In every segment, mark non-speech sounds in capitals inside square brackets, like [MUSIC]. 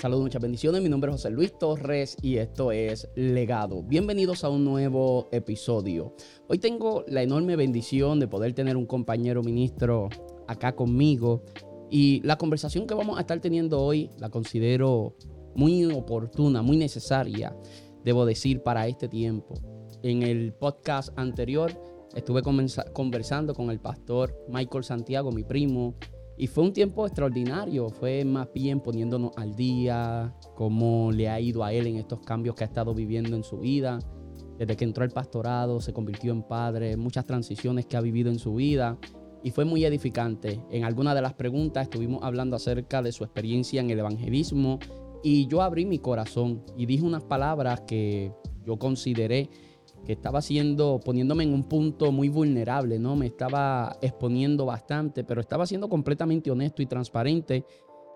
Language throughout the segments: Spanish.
Saludos, muchas bendiciones. Mi nombre es José Luis Torres y esto es Legado. Bienvenidos a un nuevo episodio. Hoy tengo la enorme bendición de poder tener un compañero ministro acá conmigo y la conversación que vamos a estar teniendo hoy la considero muy oportuna, muy necesaria, debo decir, para este tiempo. En el podcast anterior estuve conversando con el pastor Michael Santiago, mi primo, y fue un tiempo extraordinario, fue más bien poniéndonos al día, cómo le ha ido a él en estos cambios que ha estado viviendo en su vida. Desde que entró al pastorado, se convirtió en padre, muchas transiciones que ha vivido en su vida. Y fue muy edificante. En alguna de las preguntas estuvimos hablando acerca de su experiencia en el evangelismo y yo abrí mi corazón y dije unas palabras que yo consideré que estaba haciendo, poniéndome en un punto muy vulnerable, ¿no? Me estaba exponiendo bastante, pero estaba siendo completamente honesto y transparente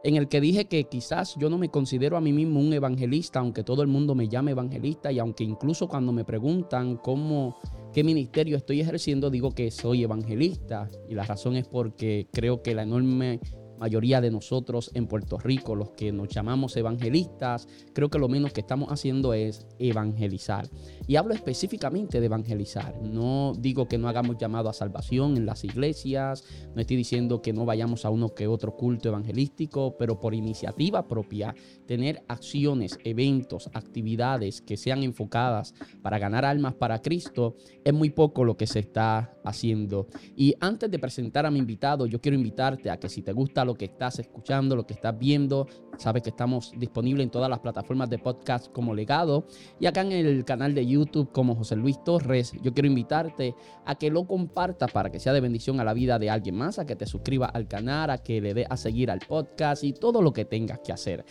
en el que dije que quizás yo no me considero a mí mismo un evangelista, aunque todo el mundo me llame evangelista y aunque incluso cuando me preguntan cómo, qué ministerio estoy ejerciendo, digo que soy evangelista. Y la razón es porque creo que la enorme mayoría de nosotros en Puerto Rico, los que nos llamamos evangelistas, creo que lo menos que estamos haciendo es evangelizar. Y hablo específicamente de evangelizar. No digo que no hagamos llamado a salvación en las iglesias, no estoy diciendo que no vayamos a uno que otro culto evangelístico, pero por iniciativa propia, tener acciones, eventos, actividades que sean enfocadas para ganar almas para Cristo, es muy poco lo que se está haciendo. Y antes de presentar a mi invitado, yo quiero invitarte a que si te gusta lo que estás escuchando, lo que estás viendo. Sabes que estamos disponibles en todas las plataformas de podcast como Legado y acá en el canal de YouTube como José Luis Torres. Yo quiero invitarte a que lo compartas para que sea de bendición a la vida de alguien más, a que te suscribas al canal, a que le dé a seguir al podcast y todo lo que tengas que hacer.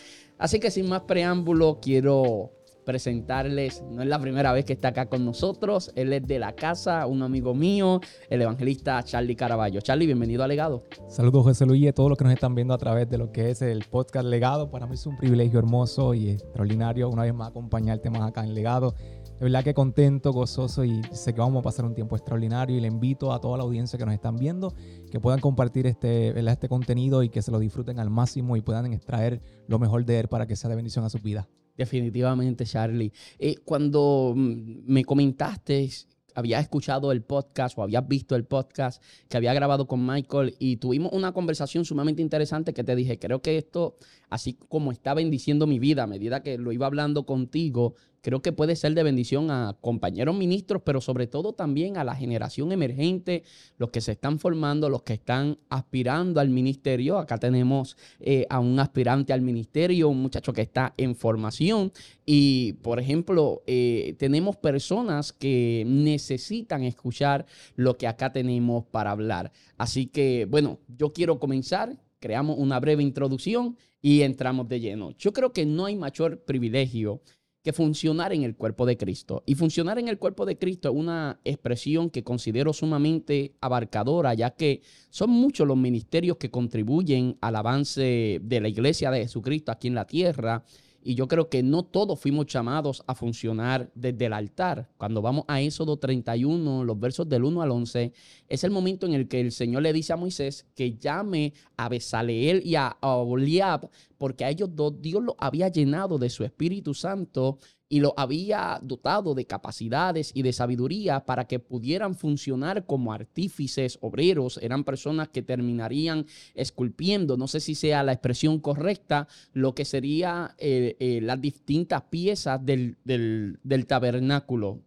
Así que sin más preámbulo, quiero presentarles, no es la primera vez que está acá con nosotros, él es de la casa, un amigo mío, el evangelista Charlie Caraballo. Charlie, bienvenido a Legado. Saludos José Luis y a todos los que nos están viendo a través de lo que es el podcast Legado. Para mí es un privilegio hermoso y extraordinario una vez más acompañarte más acá en Legado. De verdad que contento, gozoso y sé que vamos a pasar un tiempo extraordinario y le invito a toda la audiencia que nos están viendo que puedan compartir este, este contenido y que se lo disfruten al máximo y puedan extraer lo mejor de él para que sea de bendición a su vida. Definitivamente, Charlie. Eh, cuando mm, me comentaste, habías escuchado el podcast o habías visto el podcast que había grabado con Michael y tuvimos una conversación sumamente interesante que te dije, creo que esto, así como está bendiciendo mi vida a medida que lo iba hablando contigo, creo que puede ser de bendición a compañeros ministros, pero sobre todo también a la generación emergente, los que se están formando, los que están aspirando al ministerio. Acá tenemos eh, a un aspirante al ministerio, un muchacho que está en formación. Y, por ejemplo, eh, tenemos personas que necesitan escuchar lo que acá tenemos para hablar. Así que, bueno, yo quiero comenzar creamos una breve introducción y entramos de lleno. Yo creo que no hay mayor privilegio que funcionar en el cuerpo de Cristo. Y funcionar en el cuerpo de Cristo es una expresión que considero sumamente abarcadora, ya que son muchos los ministerios que contribuyen al avance de la iglesia de Jesucristo aquí en la tierra. Y yo creo que no todos fuimos llamados a funcionar desde el altar. Cuando vamos a Éxodo 31, los versos del 1 al 11, es el momento en el que el Señor le dice a Moisés que llame a Besaleel y a Oliab, porque a ellos dos Dios los había llenado de su Espíritu Santo y lo había dotado de capacidades y de sabiduría para que pudieran funcionar como artífices, obreros, eran personas que terminarían esculpiendo, no sé si sea la expresión correcta, lo que sería eh, eh, las distintas piezas del, del tabernáculo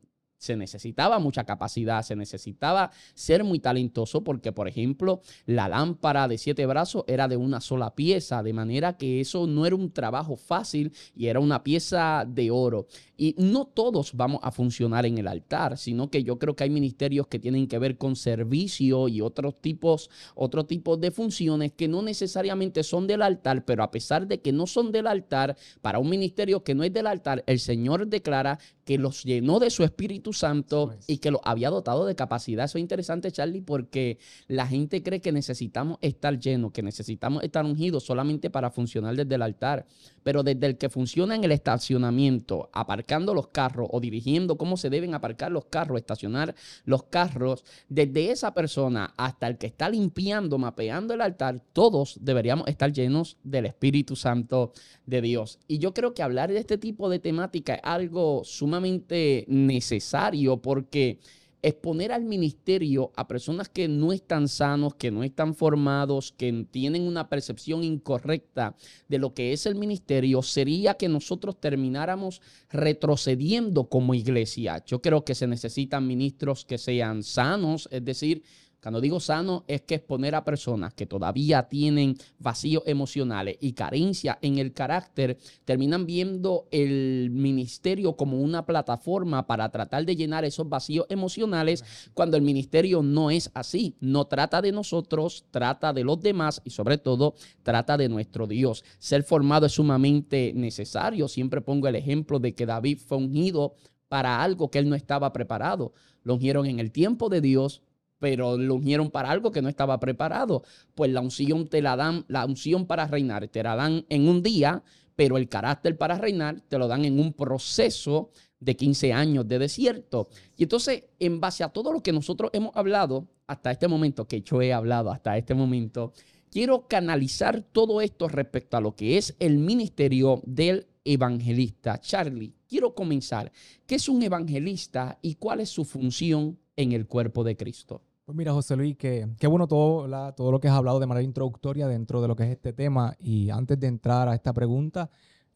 se necesitaba mucha capacidad, se necesitaba ser muy talentoso porque, por ejemplo, la lámpara de siete brazos era de una sola pieza, de manera que eso no era un trabajo fácil y era una pieza de oro. Y no todos vamos a funcionar en el altar, sino que yo creo que hay ministerios que tienen que ver con servicio y otros tipos, otros tipos de funciones que no necesariamente son del altar, pero a pesar de que no son del altar, para un ministerio que no es del altar, el Señor declara que los llenó de su Espíritu Santo y que lo había dotado de capacidad. Eso es interesante, Charlie, porque la gente cree que necesitamos estar llenos, que necesitamos estar ungidos solamente para funcionar desde el altar. Pero desde el que funciona en el estacionamiento, aparcando los carros o dirigiendo cómo se deben aparcar los carros, estacionar los carros, desde esa persona hasta el que está limpiando, mapeando el altar, todos deberíamos estar llenos del Espíritu Santo de Dios. Y yo creo que hablar de este tipo de temática es algo sumamente necesario porque exponer al ministerio a personas que no están sanos, que no están formados, que tienen una percepción incorrecta de lo que es el ministerio, sería que nosotros termináramos retrocediendo como iglesia. Yo creo que se necesitan ministros que sean sanos, es decir, cuando digo sano es que exponer a personas que todavía tienen vacíos emocionales y carencia en el carácter, terminan viendo el ministerio como una plataforma para tratar de llenar esos vacíos emocionales cuando el ministerio no es así. No trata de nosotros, trata de los demás y sobre todo trata de nuestro Dios. Ser formado es sumamente necesario. Siempre pongo el ejemplo de que David fue ungido para algo que él no estaba preparado. Lo ungieron en el tiempo de Dios, pero lo ungieron para algo que no estaba preparado. Pues la unción te la dan, la unción para reinar te la dan en un día, pero el carácter para reinar te lo dan en un proceso de 15 años de desierto. Y entonces, en base a todo lo que nosotros hemos hablado hasta este momento, que yo he hablado hasta este momento, quiero canalizar todo esto respecto a lo que es el ministerio del evangelista. Charlie, quiero comenzar. ¿Qué es un evangelista y cuál es su función en el cuerpo de Cristo? Pues mira, José Luis, que qué bueno todo, todo lo que has hablado de manera introductoria dentro de lo que es este tema. Y antes de entrar a esta pregunta,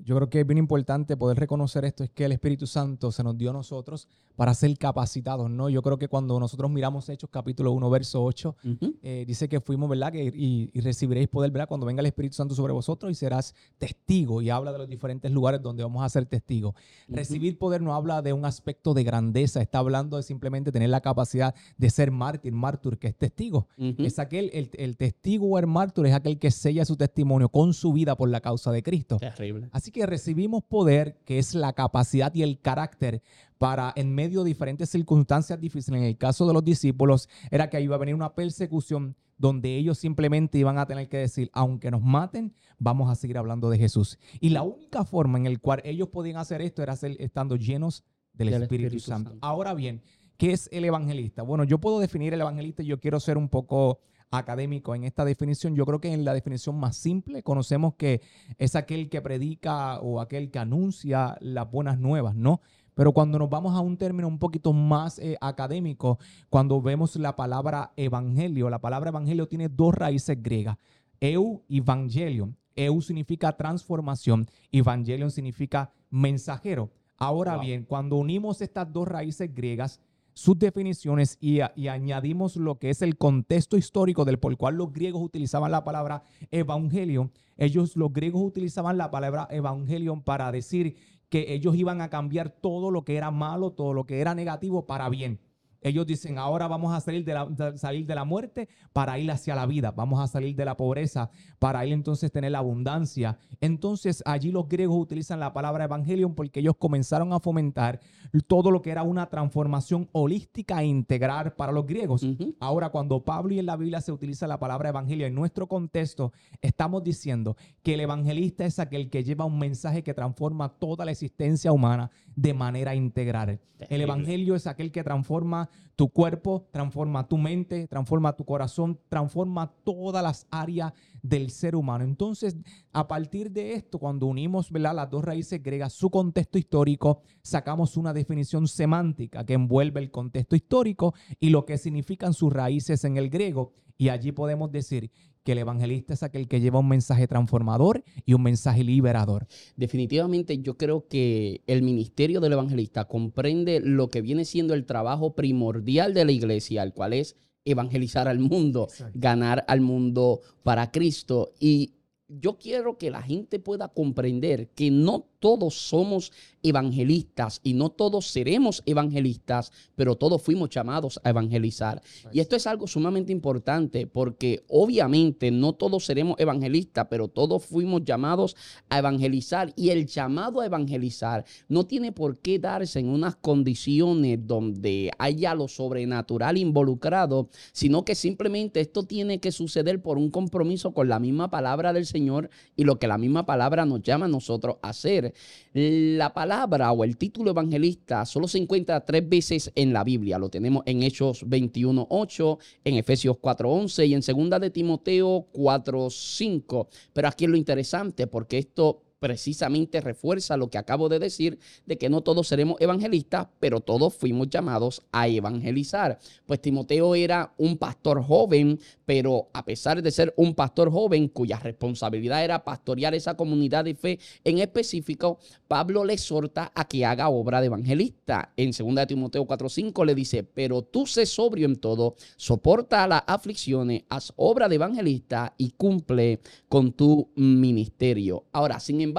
yo creo que es bien importante poder reconocer esto, es que el Espíritu Santo se nos dio a nosotros para ser capacitados, ¿no? Yo creo que cuando nosotros miramos Hechos capítulo 1, verso 8, eh, dice que fuimos, ¿verdad? Que, y, recibiréis poder, ¿verdad? Cuando venga el Espíritu Santo sobre vosotros y serás testigo. Y habla de los diferentes lugares donde vamos a ser testigos. Recibir poder no habla de un aspecto de grandeza, está hablando de simplemente tener la capacidad de ser mártir, mártir, que es testigo. Es aquel, el, el, testigo o el mártir es aquel que sella su testimonio con su vida por la causa de Cristo. Terrible. Así que recibimos poder, que es la capacidad y el carácter para en medio de diferentes circunstancias difíciles. En el caso de los discípulos era que iba a venir una persecución donde ellos simplemente iban a tener que decir, aunque nos maten, vamos a seguir hablando de Jesús. Y la única forma en la cual ellos podían hacer esto era ser, estando llenos del, Espíritu, Santo. Ahora bien, ¿qué es el evangelista? Bueno, yo puedo definir el evangelista yo quiero ser un poco académico en esta definición. Yo creo que en la definición más simple conocemos que es aquel que predica o aquel que anuncia las buenas nuevas, ¿no? Pero cuando nos vamos a un término un poquito más eh, académico, cuando vemos la palabra evangelio, la palabra evangelio tiene dos raíces griegas, eu y evangelio. Eu significa transformación, evangelion significa mensajero. Ahora bien, cuando unimos estas dos raíces griegas, sus definiciones y, añadimos lo que es el contexto histórico del por cual los griegos utilizaban la palabra evangelio, ellos los griegos utilizaban la palabra evangelion para decir que ellos iban a cambiar todo lo que era malo, todo lo que era negativo para bien. Ellos dicen, ahora vamos a salir de, la, salir de la muerte para ir hacia la vida. Vamos a salir de la pobreza para ir entonces tener la abundancia. Entonces allí los griegos utilizan la palabra evangelion porque ellos comenzaron a fomentar todo lo que era una transformación holística e integral para los griegos. Ahora cuando Pablo y en la Biblia se utiliza la palabra evangelio en nuestro contexto, estamos diciendo que el evangelista es aquel que lleva un mensaje que transforma toda la existencia humana de manera integral. El evangelio es aquel que transforma tu cuerpo, transforma tu mente, transforma tu corazón, transforma todas las áreas del ser humano. Entonces, a partir de esto, cuando unimos las dos raíces griegas, su contexto histórico, sacamos una definición semántica que envuelve el contexto histórico y lo que significan sus raíces en el griego. Y allí podemos decir que el evangelista es aquel que lleva un mensaje transformador y un mensaje liberador. Definitivamente yo creo que el ministerio del evangelista comprende lo que viene siendo el trabajo primordial de la iglesia, el cual es evangelizar al mundo, ganar al mundo para Cristo. Y yo quiero que la gente pueda comprender que no todos somos evangelistas y no todos seremos evangelistas, pero todos fuimos llamados a evangelizar. Y esto es algo sumamente importante porque obviamente no todos seremos evangelistas, pero todos fuimos llamados a evangelizar y el llamado a evangelizar no tiene por qué darse en unas condiciones donde haya lo sobrenatural involucrado, sino que simplemente esto tiene que suceder por un compromiso con la misma palabra del Señor y lo que la misma palabra nos llama a nosotros a hacer. La palabra o el título evangelista solo se encuentra tres veces en la Biblia. Lo tenemos en Hechos 21.8, en Efesios 4.11 y en segunda de Timoteo 4.5. Pero aquí es lo interesante porque esto precisamente refuerza lo que acabo de decir, de que no todos seremos evangelistas, pero todos fuimos llamados a evangelizar. Pues Timoteo era un pastor joven, pero a pesar de ser un pastor joven cuya responsabilidad era pastorear esa comunidad de fe en específico, Pablo le exhorta a que haga obra de evangelista. En 2 Timoteo 4:5 le dice, pero tú sé sobrio en todo, soporta las aflicciones, haz obra de evangelista y cumple con tu ministerio. Ahora, sin embargo,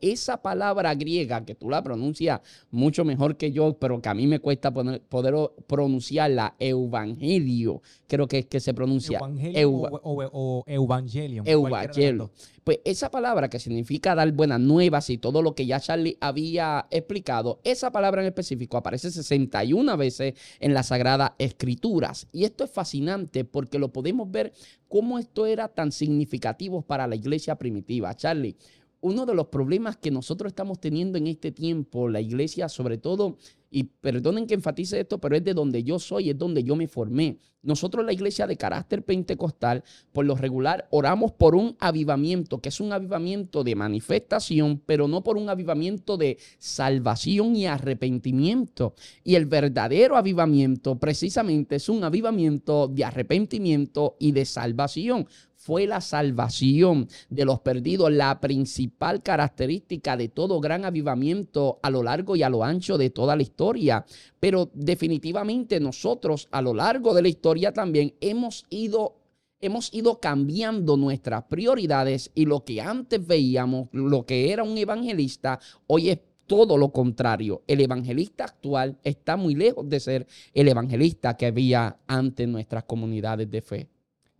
esa palabra griega que tú la pronuncias mucho mejor que yo, pero que a mí me cuesta poder, pronunciarla, evangelio, creo que es que se pronuncia. Evangelio o, evangelio. Evangelio. Pues esa palabra que significa dar buenas nuevas y todo lo que ya Charlie había explicado, esa palabra en específico aparece 61 veces en las Sagradas Escrituras. Y esto es fascinante porque lo podemos ver cómo esto era tan significativo para la iglesia primitiva. Charlie, uno de los problemas que nosotros estamos teniendo en este tiempo, la iglesia sobre todo, y perdonen que enfatice esto, pero es de donde yo soy, es donde yo me formé. Nosotros la iglesia de carácter pentecostal, por lo regular, oramos por un avivamiento, que es un avivamiento de manifestación, pero no por un avivamiento de salvación y arrepentimiento. Y el verdadero avivamiento precisamente es un avivamiento de arrepentimiento y de salvación fue la salvación de los perdidos, la principal característica de todo gran avivamiento a lo largo y a lo ancho de toda la historia. Pero definitivamente nosotros a lo largo de la historia también hemos ido hemos ido cambiando nuestras prioridades y lo que antes veíamos, lo que era un evangelista, hoy es todo lo contrario. El evangelista actual está muy lejos de ser el evangelista que había antes en nuestras comunidades de fe.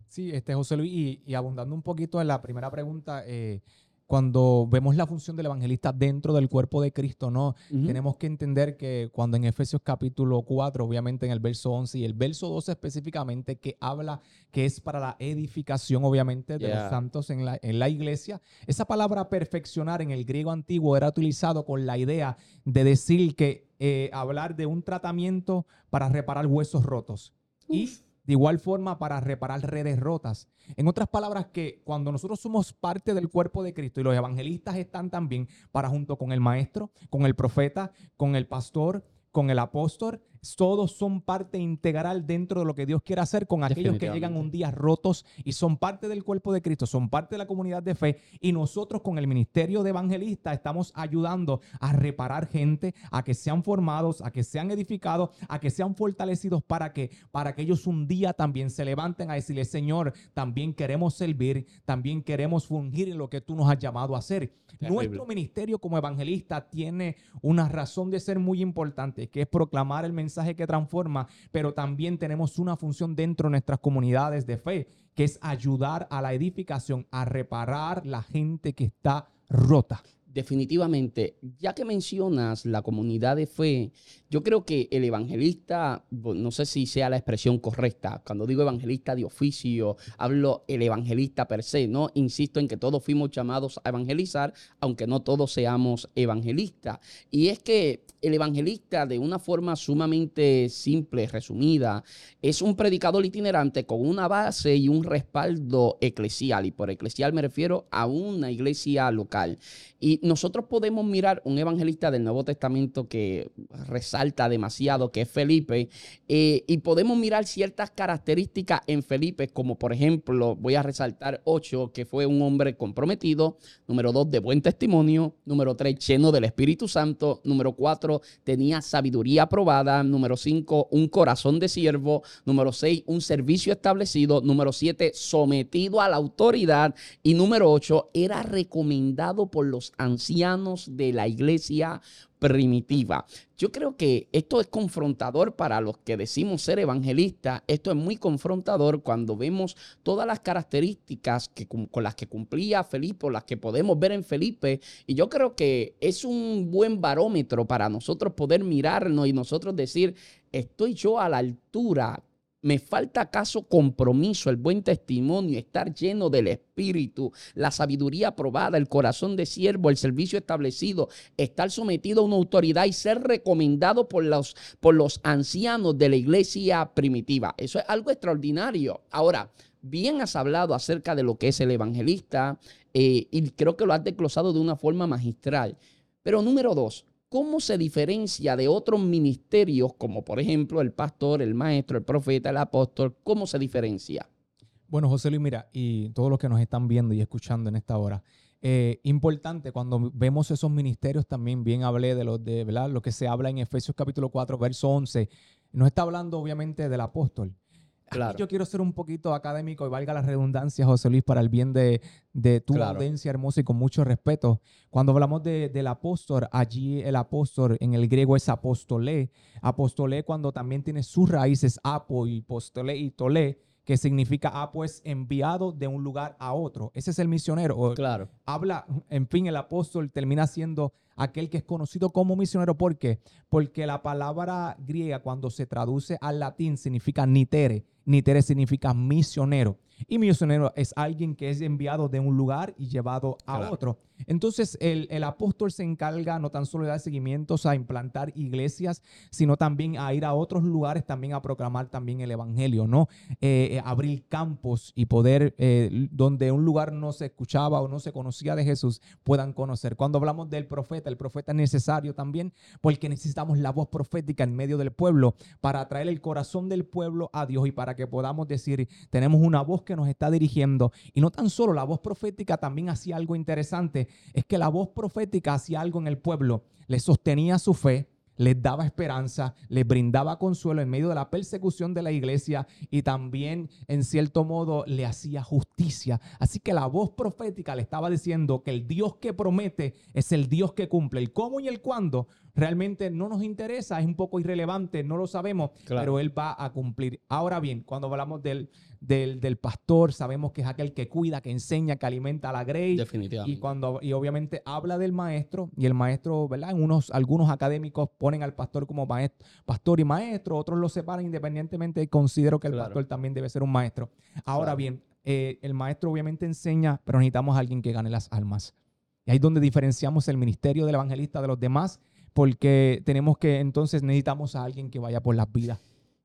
Sí, este José Luis, y, abundando un poquito en la primera pregunta, eh, cuando vemos la función del evangelista dentro del cuerpo de Cristo, ¿no? Tenemos que entender que cuando en Efesios capítulo 4, obviamente en el verso 11 y el verso 12 específicamente, que habla que es para la edificación, obviamente, de los santos en la, en la iglesia, esa palabra perfeccionar en el griego antiguo era utilizado con la idea de decir que eh, hablar de un tratamiento para reparar huesos rotos. Y de igual forma para reparar redes rotas. En otras palabras, que cuando nosotros somos parte del cuerpo de Cristo y los evangelistas están también para junto con el maestro, con el profeta, con el pastor, con el apóstol, todos son parte integral dentro de lo que Dios quiere hacer con aquellos que llegan un día rotos y son parte del cuerpo de Cristo, son parte de la comunidad de fe. Y nosotros con el ministerio de evangelista estamos ayudando a reparar gente, a que sean formados, a que sean edificados, a que sean fortalecidos para que para que ellos un día también se levanten a decirle, "Señor, también queremos servir, también queremos fungir en lo que tú nos has llamado a hacer." Nuestro ministerio como evangelista tiene una razón de ser muy importante, que es proclamar el mensaje mensaje que transforma, pero también tenemos una función dentro de nuestras comunidades de fe, que es ayudar a la edificación, a reparar la gente que está rota definitivamente, ya que mencionas la comunidad de fe, yo creo que el evangelista, no sé si sea la expresión correcta, cuando digo evangelista de oficio, hablo el evangelista per se, ¿no? Insisto en que todos fuimos llamados a evangelizar, aunque no todos seamos evangelistas. Y es que el evangelista, de una forma sumamente simple, resumida, es un predicador itinerante con una base y un respaldo eclesial. Y por eclesial me refiero a una iglesia local. Y nosotros podemos mirar un evangelista del Nuevo Testamento que resalta demasiado, que es Felipe, eh, y podemos mirar ciertas características en Felipe, como por ejemplo, voy a resaltar ocho, que fue un hombre comprometido, número dos, de buen testimonio, número tres, lleno del Espíritu Santo, número cuatro, tenía sabiduría aprobada, número cinco, un corazón de siervo, número seis, un servicio establecido, número siete, sometido a la autoridad, y número ocho, era recomendado por los ancianos ancianos de la iglesia primitiva. Yo creo que esto es confrontador para los que decimos ser evangelistas. Esto es muy confrontador cuando vemos todas las características que, con las que cumplía Felipe o las que podemos ver en Felipe. Y yo creo que es un buen barómetro para nosotros poder mirarnos y nosotros decir, estoy yo a la altura me falta acaso compromiso, el buen testimonio, estar lleno del Espíritu, la sabiduría aprobada, el corazón de siervo, el servicio establecido, estar sometido a una autoridad y ser recomendado por los, por los ancianos de la iglesia primitiva. Eso es algo extraordinario. Ahora, bien has hablado acerca de lo que es el evangelista eh, y creo que lo has desglosado de una forma magistral. Pero número dos, ¿Cómo se diferencia de otros ministerios, como por ejemplo el pastor, el maestro, el profeta, el apóstol? ¿Cómo se diferencia? Bueno, José Luis, mira, y todos los que nos están viendo y escuchando en esta hora, eh, importante cuando vemos esos ministerios también, bien hablé de los de, ¿verdad? Lo que se habla en Efesios capítulo 4, verso 11, nos está hablando obviamente del apóstol, yo quiero ser un poquito académico y valga la redundancia, José Luis, para el bien de, tu audiencia hermosa y con mucho respeto. Cuando hablamos del apóstol, allí el apóstol en el griego es apóstolé. Apóstolé cuando también tiene sus raíces apo y postolé y tolé que significa apo es enviado de un lugar a otro. Ese es el misionero. Claro. Habla, en fin, el apóstol termina siendo aquel que es conocido como misionero. ¿Por qué? Porque la palabra griega cuando se traduce al latín significa nitere. Nitere significa misionero. Y misionero es alguien que es enviado de un lugar y llevado a otro. Entonces, el, apóstol se encarga no tan solo de dar seguimientos a implantar iglesias, sino también a ir a otros lugares, también a proclamar también el evangelio, ¿no? Eh, eh, abrir campos y poder, eh, donde un lugar no se escuchaba o no se conocía de Jesús, puedan conocer. Cuando hablamos del profeta, el profeta es necesario también porque necesitamos la voz profética en medio del pueblo para atraer el corazón del pueblo a Dios y para que podamos decir, tenemos una voz que nos está dirigiendo. Y no tan solo la voz profética también hacía algo interesante, es que la voz profética hacía algo en el pueblo, le sostenía su fe, les daba esperanza, les brindaba consuelo en medio de la persecución de la iglesia y también en cierto modo le hacía justicia. Así que la voz profética le estaba diciendo que el Dios que promete es el Dios que cumple. El cómo y el cuándo realmente no nos interesa, es un poco irrelevante, no lo sabemos, pero Él va a cumplir. Ahora bien, cuando hablamos del, del, pastor, sabemos que es aquel que cuida, que enseña, que alimenta a la grey. Definitivamente. Y, cuando, y obviamente habla del maestro, y el maestro, ¿verdad? Unos, algunos académicos ponen al pastor como maestro, pastor y maestro, otros lo separan independientemente y considero que el pastor también debe ser un maestro. Ahora bien, eh, el maestro obviamente enseña, pero necesitamos a alguien que gane las almas. Y ahí es donde diferenciamos el ministerio del evangelista de los demás porque tenemos que, entonces necesitamos a alguien que vaya por las vidas.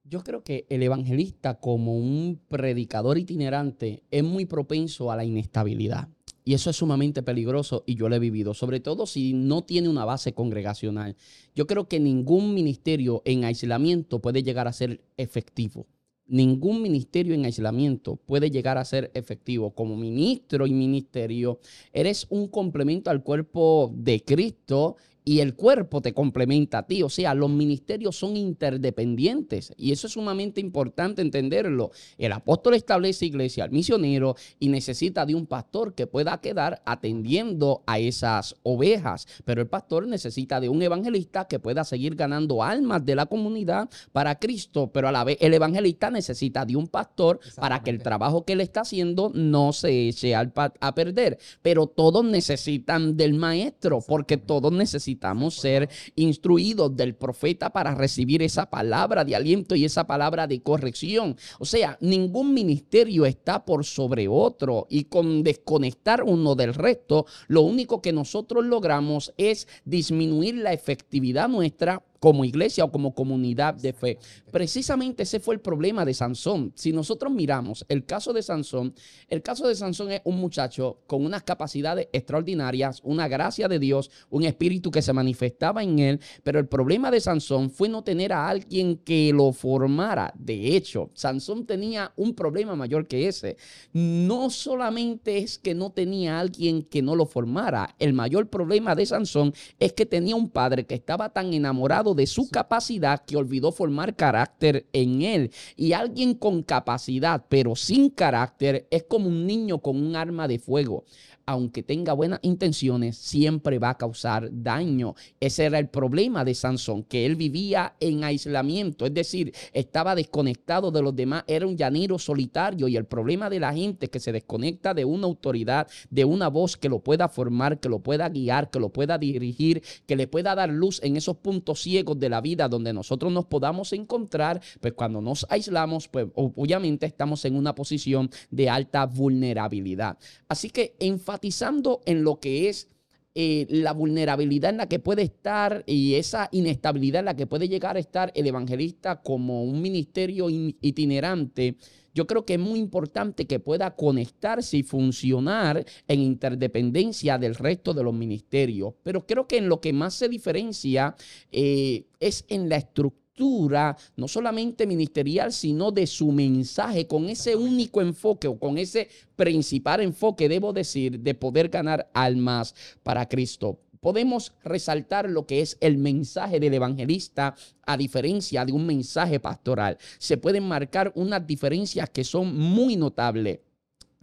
Yo creo que el evangelista como un predicador itinerante es muy propenso a la inestabilidad. Y eso es sumamente peligroso y yo lo he vivido, sobre todo si no tiene una base congregacional. Yo creo que ningún ministerio en aislamiento puede llegar a ser efectivo. Ningún ministerio en aislamiento puede llegar a ser efectivo. Como ministro y ministerio, eres un complemento al cuerpo de Cristo y el cuerpo te complementa a ti. O sea, los ministerios son interdependientes y eso es sumamente importante entenderlo. El apóstol establece iglesia al misionero y necesita de un pastor que pueda quedar atendiendo a esas ovejas, pero el pastor necesita de un evangelista que pueda seguir ganando almas de la comunidad para Cristo, pero a la vez el evangelista necesita de un pastor para que el trabajo que él está haciendo no se eche a perder. Pero todos necesitan del maestro porque todos necesitan necesitamos ser instruidos del profeta para recibir esa palabra de aliento y esa palabra de corrección. O sea, ningún ministerio está por sobre otro y con desconectar uno del resto, lo único que nosotros logramos es disminuir la efectividad nuestra como iglesia o como comunidad de fe. Precisamente ese fue el problema de Sansón. Si nosotros miramos el caso de Sansón, el caso de Sansón es un muchacho con unas capacidades extraordinarias, una gracia de Dios, un espíritu que se manifestaba en él, pero el problema de Sansón fue no tener a alguien que lo formara. De hecho, Sansón tenía un problema mayor que ese. No solamente es que no tenía a alguien que no lo formara, el mayor problema de Sansón es que tenía un padre que estaba tan enamorado de su capacidad que olvidó formar carácter en él. Y alguien con capacidad pero sin carácter es como un niño con un arma de fuego. Aunque tenga buenas intenciones, siempre va a causar daño. Ese era el problema de Sansón, que él vivía en aislamiento, es decir, estaba desconectado de los demás, era un llanero solitario y el problema de la gente que se desconecta de una autoridad, de una voz que lo pueda formar, que lo pueda guiar, que lo pueda dirigir, que le pueda dar luz en esos puntos ciegos de la vida donde nosotros nos podamos encontrar, pues cuando nos aislamos, pues obviamente estamos en una posición de alta vulnerabilidad. Así que enfatizando en lo que es eh, la vulnerabilidad en la que puede estar y esa inestabilidad en la que puede llegar a estar el evangelista como un ministerio itinerante, yo creo que es muy importante que pueda conectarse y funcionar en interdependencia del resto de los ministerios. Pero creo que en lo que más se diferencia eh, es en la estructura no solamente ministerial, sino de su mensaje, con ese único enfoque o con ese principal enfoque, debo decir, de poder ganar almas para Cristo. Podemos resaltar lo que es el mensaje del evangelista a diferencia de un mensaje pastoral. Se pueden marcar unas diferencias que son muy notables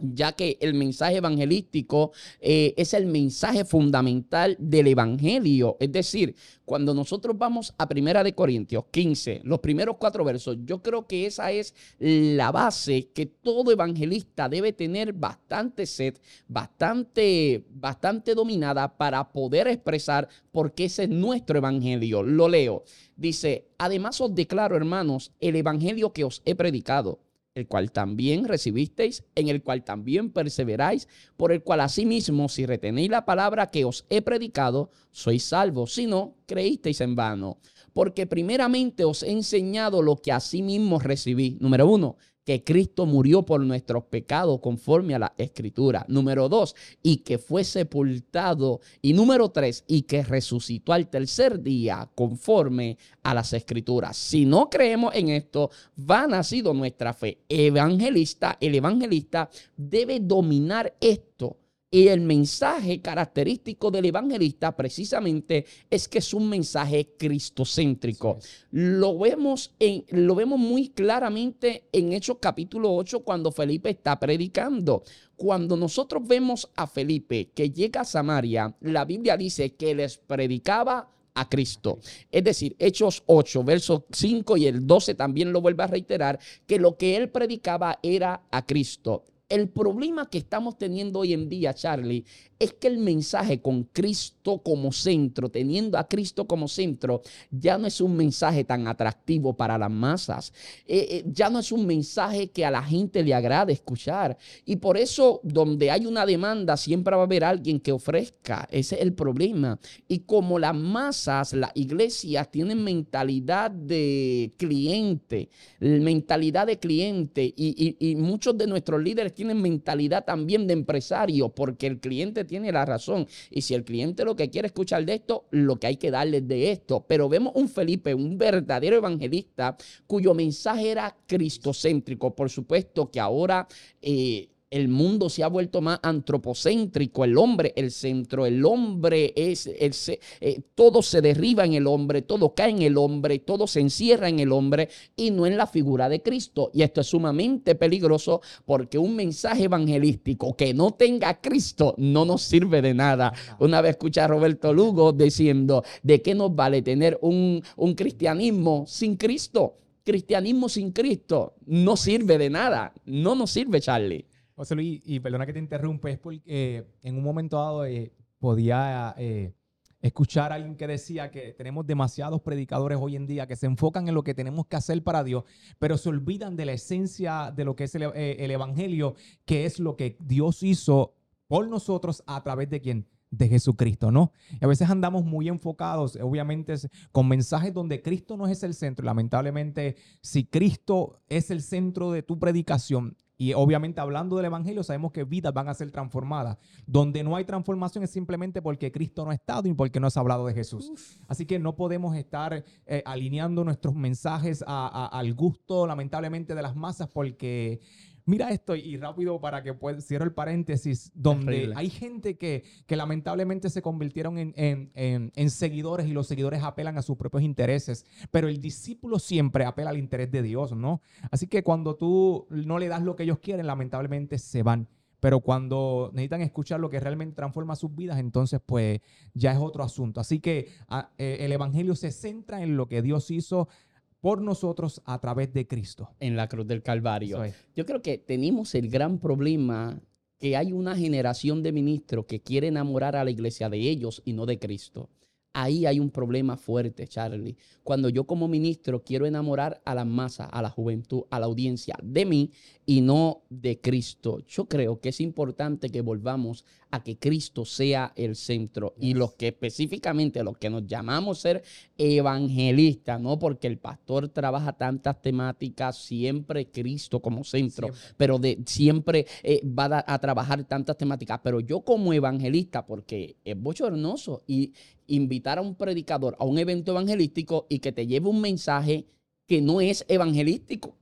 ya que el mensaje evangelístico eh, es el mensaje fundamental del evangelio. Es decir, cuando nosotros vamos a Primera de Corintios 15, los primeros cuatro versos, yo creo que esa es la base que todo evangelista debe tener bastante sed, bastante, bastante dominada para poder expresar porque ese es nuestro evangelio. Lo leo. Dice, además os declaro, hermanos, el evangelio que os he predicado el cual también recibisteis, en el cual también perseveráis, por el cual asimismo, si retenéis la palabra que os he predicado, sois salvos, si no, creísteis en vano. Porque primeramente os he enseñado lo que asimismo recibí. Número uno, que Cristo murió por nuestros pecados conforme a la escritura. Número dos, y que fue sepultado. Y número tres, y que resucitó al tercer día conforme a las escrituras. Si no creemos en esto, va nacido nuestra fe. Evangelista, el evangelista debe dominar esto y el mensaje característico del evangelista precisamente es que es un mensaje cristocéntrico. Lo vemos, en, lo vemos muy claramente en Hechos capítulo 8 cuando Felipe está predicando. Cuando nosotros vemos a Felipe que llega a Samaria, la Biblia dice que les predicaba a Cristo. Es decir, Hechos 8, versos 5 y el 12 también lo vuelve a reiterar, que lo que él predicaba era a Cristo. El problema que estamos teniendo hoy en día, Charlie, es que el mensaje con Cristo como centro, teniendo a Cristo como centro, ya no es un mensaje tan atractivo para las masas. Eh, eh, ya no es un mensaje que a la gente le agrade escuchar. Y por eso, donde hay una demanda, siempre va a haber alguien que ofrezca. Ese es el problema. Y como las masas, las iglesias tienen mentalidad de cliente, mentalidad de cliente, y, y muchos de nuestros líderes tienen mentalidad también de empresario, porque el cliente tiene la razón. Y si el cliente lo que quiere escuchar de esto, lo que hay que darle de esto. Pero vemos un Felipe, un verdadero evangelista, cuyo mensaje era cristocéntrico. Por supuesto que ahora eh, el mundo se ha vuelto más antropocéntrico, el hombre el centro, el hombre es, el, eh, todo se derriba en el hombre, todo cae en el hombre, todo se encierra en el hombre y no en la figura de Cristo. Y esto es sumamente peligroso porque un mensaje evangelístico que no tenga Cristo no nos sirve de nada. Una vez escuché a Roberto Lugo diciendo, ¿de qué nos vale tener un, un cristianismo sin Cristo? Cristianismo sin Cristo no sirve de nada, no nos sirve, Charlie. José Luis, y perdona que te interrumpa, es porque eh, en un momento dado eh, podía eh, escuchar a alguien que decía que tenemos demasiados predicadores hoy en día que se enfocan en lo que tenemos que hacer para Dios, pero se olvidan de la esencia de lo que es el, el Evangelio, que es lo que Dios hizo por nosotros a través de quien de Jesucristo, ¿no? Y a veces andamos muy enfocados, obviamente, con mensajes donde Cristo no es el centro. Lamentablemente, si Cristo es el centro de tu predicación, y obviamente hablando del Evangelio, sabemos que vidas van a ser transformadas. Donde no hay transformación es simplemente porque Cristo no ha estado y porque no has hablado de Jesús. Así que no podemos estar eh, alineando nuestros mensajes al gusto, lamentablemente, de las masas porque Mira esto y rápido para que pueda, cierro el paréntesis, donde hay gente que, que lamentablemente se convirtieron en, en, en, seguidores y los seguidores apelan a sus propios intereses, pero el discípulo siempre apela al interés de Dios, ¿no? Así que cuando tú no le das lo que ellos quieren, lamentablemente se van. pero cuando necesitan escuchar lo que realmente transforma sus vidas, entonces pues ya es otro asunto. Así que ah, eh, el Evangelio se centra en lo que Dios hizo por nosotros a través de Cristo. En la cruz del Calvario. Yo creo que tenemos el gran problema que hay una generación de ministros que quiere enamorar a la iglesia de ellos y no de Cristo. Ahí hay un problema fuerte, Charlie. Cuando yo como ministro quiero enamorar a la masa, a la juventud, a la audiencia de mí y no de Cristo. Yo creo que es importante que volvamos a que Cristo sea el centro. Y los que específicamente los que nos llamamos ser evangelistas, no porque el pastor trabaja tantas temáticas, siempre Cristo como centro, pero de siempre eh, va a, trabajar tantas temáticas, pero yo como evangelista porque es bochornoso y invitar a un predicador a un evento evangelístico y que te lleve un mensaje que no es evangelístico.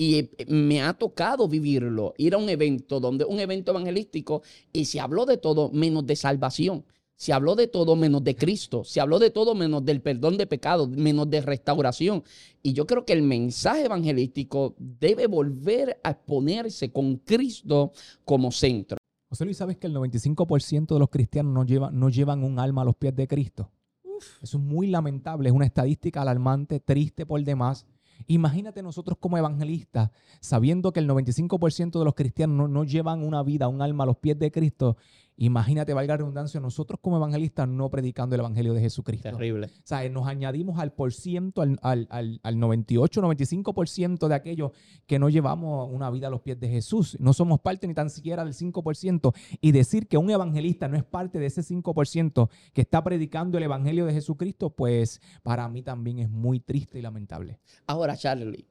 Y eh, me ha tocado vivirlo, ir a un evento donde un evento evangelístico y se habló de todo menos de salvación. Se habló de todo menos de Cristo. Se habló de todo menos del perdón de pecados, menos de restauración. Y yo creo que el mensaje evangelístico debe volver a exponerse con Cristo como centro. José Luis, ¿sabes que el 95% de los cristianos no, no llevan un alma a los pies de Cristo? Eso es muy lamentable, es una estadística alarmante, triste por demás. Imagínate nosotros como evangelistas, sabiendo que el 95% de los cristianos no, llevan una vida, un alma a los pies de Cristo, Imagínate, valga la redundancia, nosotros como evangelistas no predicando el evangelio de Jesucristo. Terrible. O sea, nos añadimos al por ciento, al, al, al, 98, 95% de aquellos que no llevamos una vida a los pies de Jesús. No somos parte ni tan siquiera del 5%. Y decir que un evangelista no es parte de ese 5% que está predicando el evangelio de Jesucristo, pues para mí también es muy triste y lamentable. Ahora, Charlie,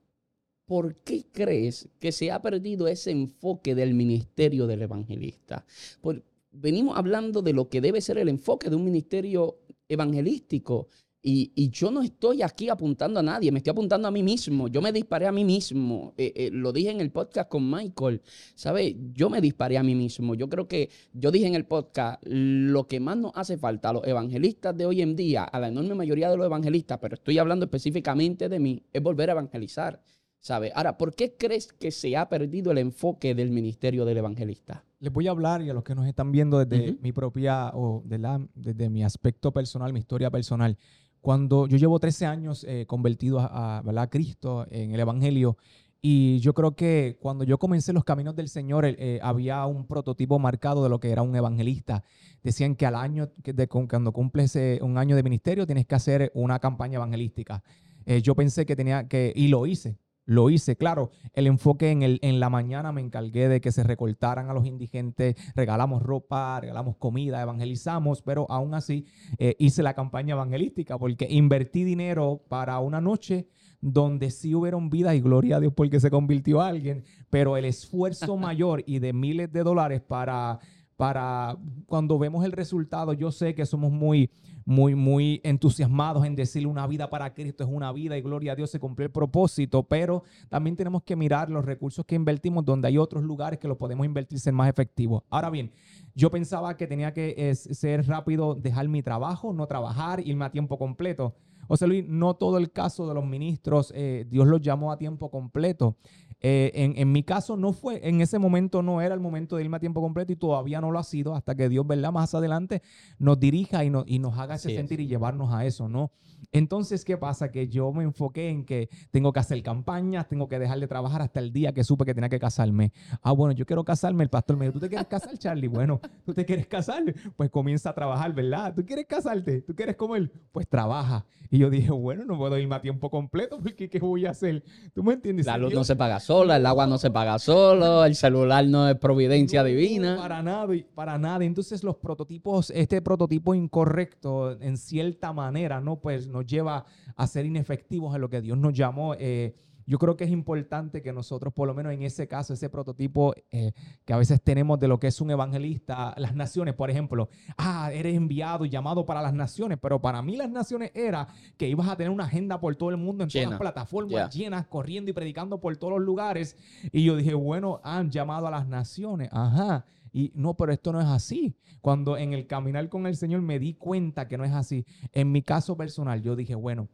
¿por qué crees que se ha perdido ese enfoque del ministerio del evangelista? Por, venimos hablando de lo que debe ser el enfoque de un ministerio evangelístico. Y, yo no estoy aquí apuntando a nadie, me estoy apuntando a mí mismo. Yo me disparé a mí mismo. Eh, eh, lo dije en el podcast con Michael. ¿Sabe? Yo me disparé a mí mismo. Yo creo que yo dije en el podcast, lo que más nos hace falta a los evangelistas de hoy en día, a la enorme mayoría de los evangelistas, pero estoy hablando específicamente de mí, es volver a evangelizar. ¿Sabe? Ahora, ¿por qué crees que se ha perdido el enfoque del ministerio del evangelista? Les voy a hablar y a los que nos están viendo desde mi propia o de la, desde mi aspecto personal, mi historia personal. Cuando yo llevo 13 años eh, convertido a, a, Cristo en el Evangelio, y yo creo que cuando yo comencé los caminos del Señor, eh, había un prototipo marcado de lo que era un evangelista. Decían que al año, de, cuando cumples un año de ministerio, tienes que hacer una campaña evangelística. Eh, yo pensé que tenía que, y lo hice, lo hice. Claro, el enfoque en, el, en la mañana me encargué de que se recortaran a los indigentes, regalamos ropa, regalamos comida, evangelizamos, pero aún así eh, hice la campaña evangelística porque invertí dinero para una noche donde sí hubieron vidas y gloria a Dios porque se convirtió a alguien, pero el esfuerzo [LAUGHS] mayor y de miles de dólares para para cuando vemos el resultado, yo sé que somos muy, muy, muy entusiasmados en decirle una vida para Cristo es una vida y gloria a Dios se cumplió el propósito, pero también tenemos que mirar los recursos que invertimos donde hay otros lugares que los podemos invertir ser más efectivos. Ahora bien, yo pensaba que tenía que ser rápido dejar mi trabajo, no trabajar, irme a tiempo completo. José Luis, no todo el caso de los ministros, eh, Dios los llamó a tiempo completo. Eh, en, mi caso no fue, en ese momento no era el momento de irme a tiempo completo y todavía no lo ha sido hasta que Dios, ¿verdad? Más adelante nos dirija y, y nos haga ese sentir y llevarnos a eso, ¿no? Entonces, ¿qué pasa? Que yo me enfoqué en que tengo que hacer campañas, tengo que dejar de trabajar hasta el día que supe que tenía que casarme. Ah, bueno, yo quiero casarme. El pastor me dijo, ¿tú te quieres casar, Charlie? Bueno, [LAUGHS] ¿tú te quieres casar? Pues comienza a trabajar, ¿verdad? ¿Tú quieres casarte? ¿Tú quieres comer? Pues trabaja. Y yo dije, bueno, no puedo irme a tiempo completo porque ¿qué voy a hacer? ¿Tú me entiendes? La luz no se paga sola, el agua no se paga solo, el celular no es providencia divina. Para nada, para nada. Entonces los prototipos, este prototipo incorrecto en cierta manera, ¿no? Pues nos lleva a ser inefectivos en lo que Dios nos llamó. Eh, yo creo que es importante que nosotros, por lo menos en ese caso, ese prototipo eh, que a veces tenemos de lo que es un evangelista, las naciones, por ejemplo, ah, eres enviado y llamado para las naciones, pero para mí las naciones era que ibas a tener una agenda por todo el mundo, en todas las plataformas llenas, corriendo y predicando por todos los lugares. Y yo dije, bueno, han llamado a las naciones, ajá. Y no, pero esto no es así. Cuando en el caminar con el Señor me di cuenta que no es así. En mi caso personal, yo dije, bueno,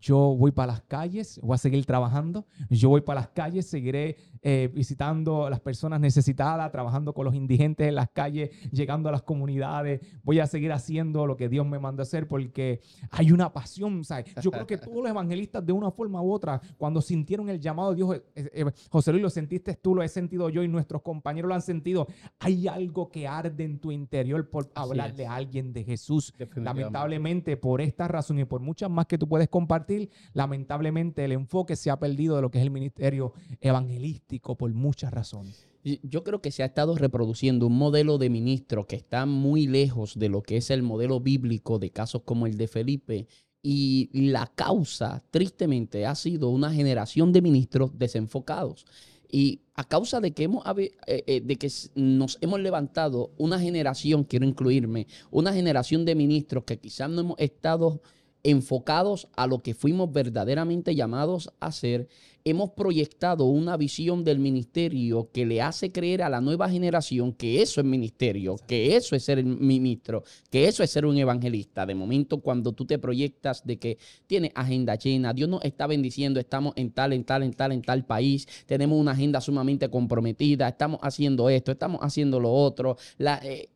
yo voy para las calles, voy a seguir trabajando, yo voy para las calles, seguiré eh, visitando a las personas necesitadas, trabajando con los indigentes en las calles, llegando a las comunidades, voy a seguir haciendo lo que Dios me manda hacer porque hay una pasión, ¿sabes? Yo creo que [LAUGHS] todos los evangelistas de una forma u otra, cuando sintieron el llamado de Dios, eh, eh, José Luis, lo sentiste tú, lo he sentido yo y nuestros compañeros lo han sentido, hay algo que arde en tu interior por hablarle a alguien de Jesús. Lamentablemente, por esta razón y por muchas más que tú puedes compartir, lamentablemente el enfoque se ha perdido de lo que es el ministerio evangelístico por muchas razones. Yo creo que se ha estado reproduciendo un modelo de ministro que está muy lejos de lo que es el modelo bíblico de casos como el de Felipe. Y la causa, tristemente, ha sido una generación de ministros desenfocados. Y a causa de que, hemos, eh, eh, de que nos hemos levantado una generación, quiero incluirme, una generación de ministros que quizás no hemos estado enfocados a lo que fuimos verdaderamente llamados a hacer, hemos proyectado una visión del ministerio que le hace creer a la nueva generación que eso es ministerio, que eso es ser ministro, que eso es ser un evangelista. De momento, cuando tú te proyectas de que tienes agenda llena, Dios nos está bendiciendo, estamos en tal, en tal, en tal, en tal país, tenemos una agenda sumamente comprometida, estamos haciendo esto, estamos haciendo lo otro. La, eh,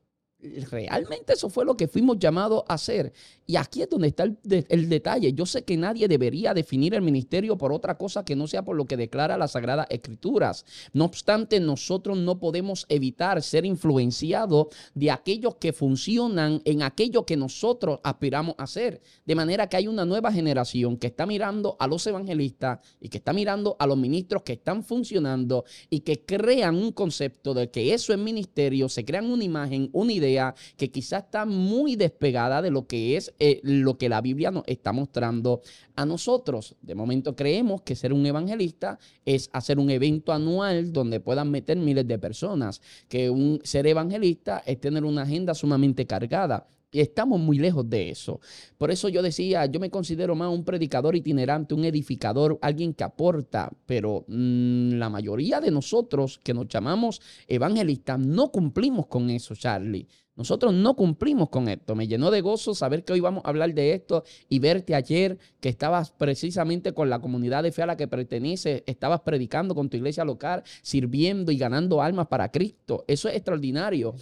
realmente eso fue lo que fuimos llamados a hacer. Y aquí es donde está el, detalle. Yo sé que nadie debería definir el ministerio por otra cosa que no sea por lo que declara las Sagradas Escrituras. No obstante, nosotros no podemos evitar ser influenciados de aquellos que funcionan en aquello que nosotros aspiramos a hacer. De manera que hay una nueva generación que está mirando a los evangelistas y que está mirando a los ministros que están funcionando y que crean un concepto de que eso es ministerio, se crean una imagen, una idea que quizás está muy despegada de lo que es eh, lo que la Biblia nos está mostrando a nosotros. De momento creemos que ser un evangelista es hacer un evento anual donde puedan meter miles de personas, que un ser evangelista es tener una agenda sumamente cargada. Y estamos muy lejos de eso. Por eso yo decía, yo me considero más un predicador itinerante, un edificador, alguien que aporta, pero mm, la mayoría de nosotros que nos llamamos evangelistas no cumplimos con eso, Charlie. Nosotros no cumplimos con esto. Me llenó de gozo saber que hoy vamos a hablar de esto y verte ayer que estabas precisamente con la comunidad de fe a la que perteneces, estabas predicando con tu iglesia local, sirviendo y ganando almas para Cristo. Eso es extraordinario.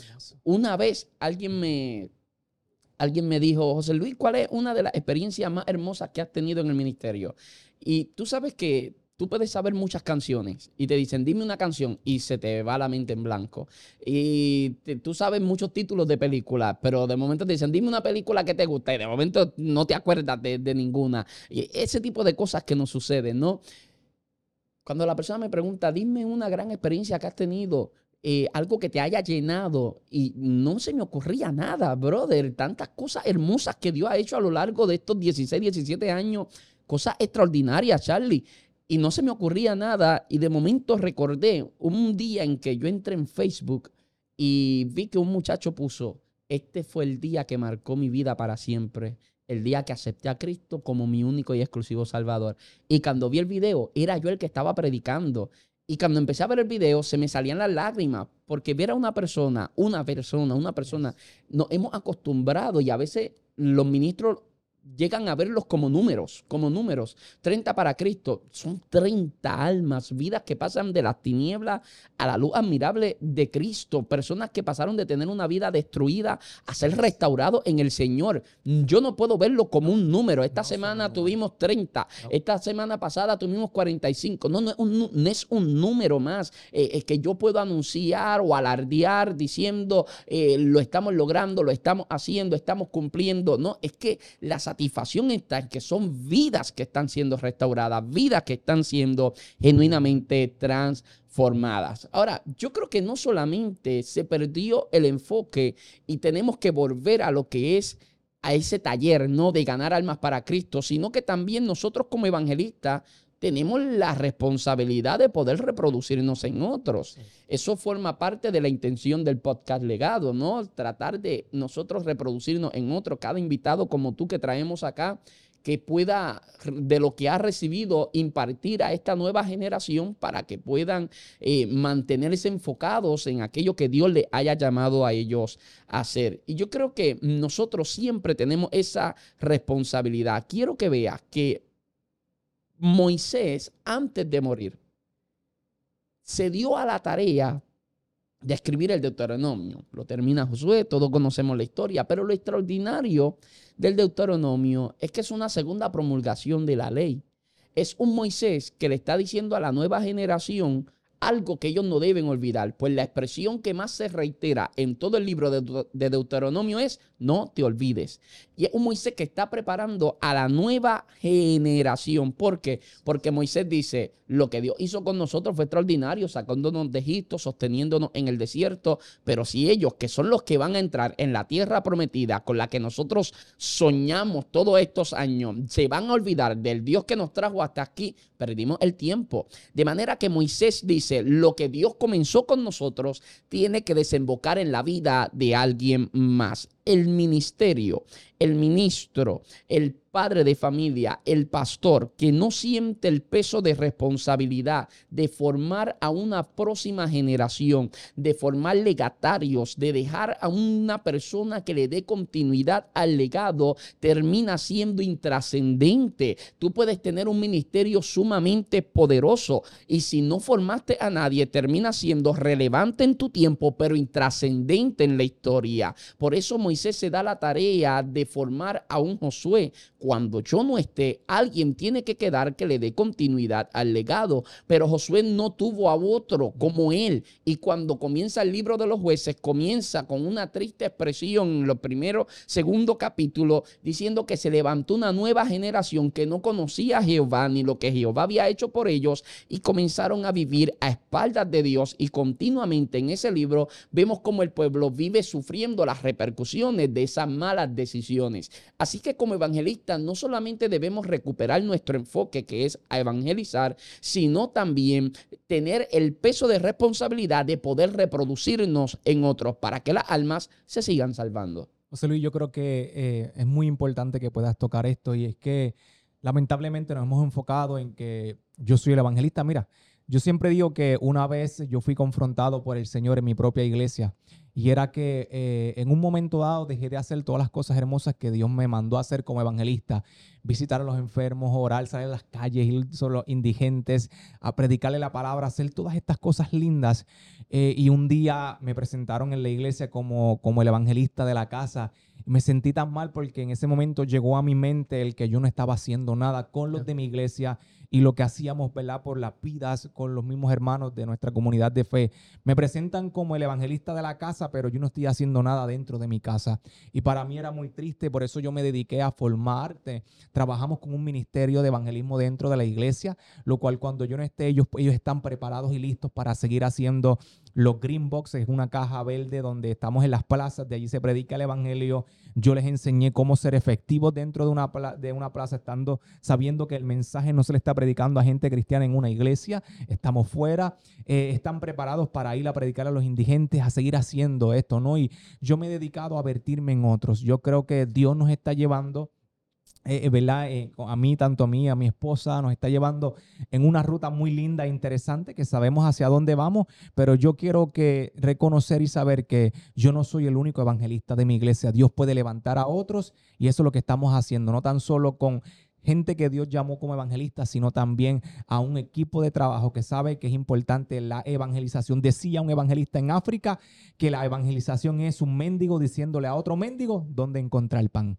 Una vez alguien me, alguien me dijo, José Luis, ¿cuál es una de las experiencias más hermosas que has tenido en el ministerio? Y tú sabes que Tú puedes saber muchas canciones y te dicen, dime una canción y se te va la mente en blanco. Y tú sabes muchos títulos de películas, pero de momento te dicen, dime una película que te guste y de momento no te acuerdas de, ninguna. Y ese tipo de cosas que nos suceden, ¿no? Cuando la persona me pregunta, dime una gran experiencia que has tenido, eh, algo que te haya llenado y no se me ocurría nada, brother. Tantas cosas hermosas que Dios ha hecho a lo largo de estos 16, 17 años. Cosas extraordinarias, Charlie y no se me ocurría nada y de momento recordé un día en que yo entré en Facebook y vi que un muchacho puso, este fue el día que marcó mi vida para siempre, el día que acepté a Cristo como mi único y exclusivo Salvador. Y cuando vi el video, era yo el que estaba predicando. Y cuando empecé a ver el video, se me salían las lágrimas, porque ver a una persona, una persona, una persona, nos hemos acostumbrado y a veces los ministros llegan a verlos como números, como números. 30 para Cristo, son 30 almas, vidas que pasan de las tinieblas a la luz admirable de Cristo, personas que pasaron de tener una vida destruida a ser restaurados en el Señor. Yo no puedo verlo como un número. Esta semana tuvimos 30, esta semana pasada tuvimos 45. No, no, es, un, no es un número más eh, que yo puedo anunciar o alardear diciendo eh, lo estamos logrando, lo estamos haciendo, estamos cumpliendo. No, es que las satisfacción está en que son vidas que están siendo restauradas, vidas que están siendo genuinamente transformadas. Ahora, yo creo que no solamente se perdió el enfoque y tenemos que volver a lo que es a ese taller, no de ganar almas para Cristo, sino que también nosotros como evangelistas tenemos la responsabilidad de poder reproducirnos en otros. Eso forma parte de la intención del podcast legado, ¿no? Tratar de nosotros reproducirnos en otros. Cada invitado como tú que traemos acá, que pueda de lo que ha recibido impartir a esta nueva generación para que puedan eh, mantenerse enfocados en aquello que Dios le haya llamado a ellos a hacer. Y yo creo que nosotros siempre tenemos esa responsabilidad. Quiero que veas que Moisés, antes de morir, se dio a la tarea de escribir el Deuteronomio. Lo termina Josué, todos conocemos la historia, pero lo extraordinario del Deuteronomio es que es una segunda promulgación de la ley. Es un Moisés que le está diciendo a la nueva generación algo que ellos no deben olvidar, pues la expresión que más se reitera en todo el libro de, Deuteronomio es no te olvides. Y es un Moisés que está preparando a la nueva generación. ¿Por qué? Porque Moisés dice, lo que Dios hizo con nosotros fue extraordinario, sacándonos de Egipto, sosteniéndonos en el desierto, pero si ellos, que son los que van a entrar en la tierra prometida con la que nosotros soñamos todos estos años, se van a olvidar del Dios que nos trajo hasta aquí, perdimos el tiempo. De manera que Moisés dice, lo que Dios comenzó con nosotros tiene que desembocar en la vida de alguien más. El ministerio, el ministro, el padre de familia, el pastor, que no siente el peso de responsabilidad de formar a una próxima generación, de formar legatarios, de dejar a una persona que le dé continuidad al legado, termina siendo intrascendente. Tú puedes tener un ministerio sumamente poderoso y si no formaste a nadie, termina siendo relevante en tu tiempo, pero intrascendente en la historia. Por eso Moisés se da la tarea de formar a un Josué cuando yo no esté, alguien tiene que quedar que le dé continuidad al legado. Pero Josué no tuvo a otro como él. Y cuando comienza el libro de los jueces, comienza con una triste expresión en los primeros, segundo capítulo, diciendo que se levantó una nueva generación que no conocía a Jehová ni lo que Jehová había hecho por ellos y comenzaron a vivir a espaldas de Dios. Y continuamente en ese libro vemos cómo el pueblo vive sufriendo las repercusiones de esas malas decisiones. Así que como evangelista, no solamente debemos recuperar nuestro enfoque, que es a evangelizar, sino también tener el peso de responsabilidad de poder reproducirnos en otros para que las almas se sigan salvando. José Luis, yo creo que eh, es muy importante que puedas tocar esto y es que lamentablemente nos hemos enfocado en que yo soy el evangelista. Mira, yo siempre digo que una vez yo fui confrontado por el Señor en mi propia iglesia y era que eh, en un momento dado dejé de hacer todas las cosas hermosas que Dios me mandó a hacer como evangelista. Visitar a los enfermos, orar, salir a las calles, ir a los indigentes, a predicarle la palabra, hacer todas estas cosas lindas. Eh, y un día me presentaron en la iglesia como, como el evangelista de la casa. Me sentí tan mal porque en ese momento llegó a mi mente el que yo no estaba haciendo nada con los de mi iglesia y lo que hacíamos, ¿verdad? Por las vidas con los mismos hermanos de nuestra comunidad de fe. Me presentan como el evangelista de la casa, pero yo no estoy haciendo nada dentro de mi casa. Y para mí era muy triste, por eso yo me dediqué a formarte. Trabajamos con un ministerio de evangelismo dentro de la iglesia, lo cual cuando yo no esté, ellos, ellos están preparados y listos para seguir haciendo los Green Boxes, una caja verde donde estamos en las plazas, de allí se predica el evangelio. Yo les enseñé cómo ser efectivos dentro de una, de una plaza, estando sabiendo que el mensaje no se le está predicando a gente cristiana en una iglesia, estamos fuera, eh, están preparados para ir a predicar a los indigentes, a seguir haciendo esto, ¿no? Y yo me he dedicado a vertirme en otros. Yo creo que Dios nos está llevando eh, eh, ¿verdad? a mí, tanto a mí, a mi esposa, nos está llevando en una ruta muy linda e interesante que sabemos hacia dónde vamos, pero yo quiero que reconocer y saber que yo no soy el único evangelista de mi iglesia. Dios puede levantar a otros y eso es lo que estamos haciendo, no tan solo con gente que Dios llamó como evangelista, sino también a un equipo de trabajo que sabe que es importante la evangelización. Decía un evangelista en África que la evangelización es un mendigo diciéndole a otro mendigo dónde encontrar el pan.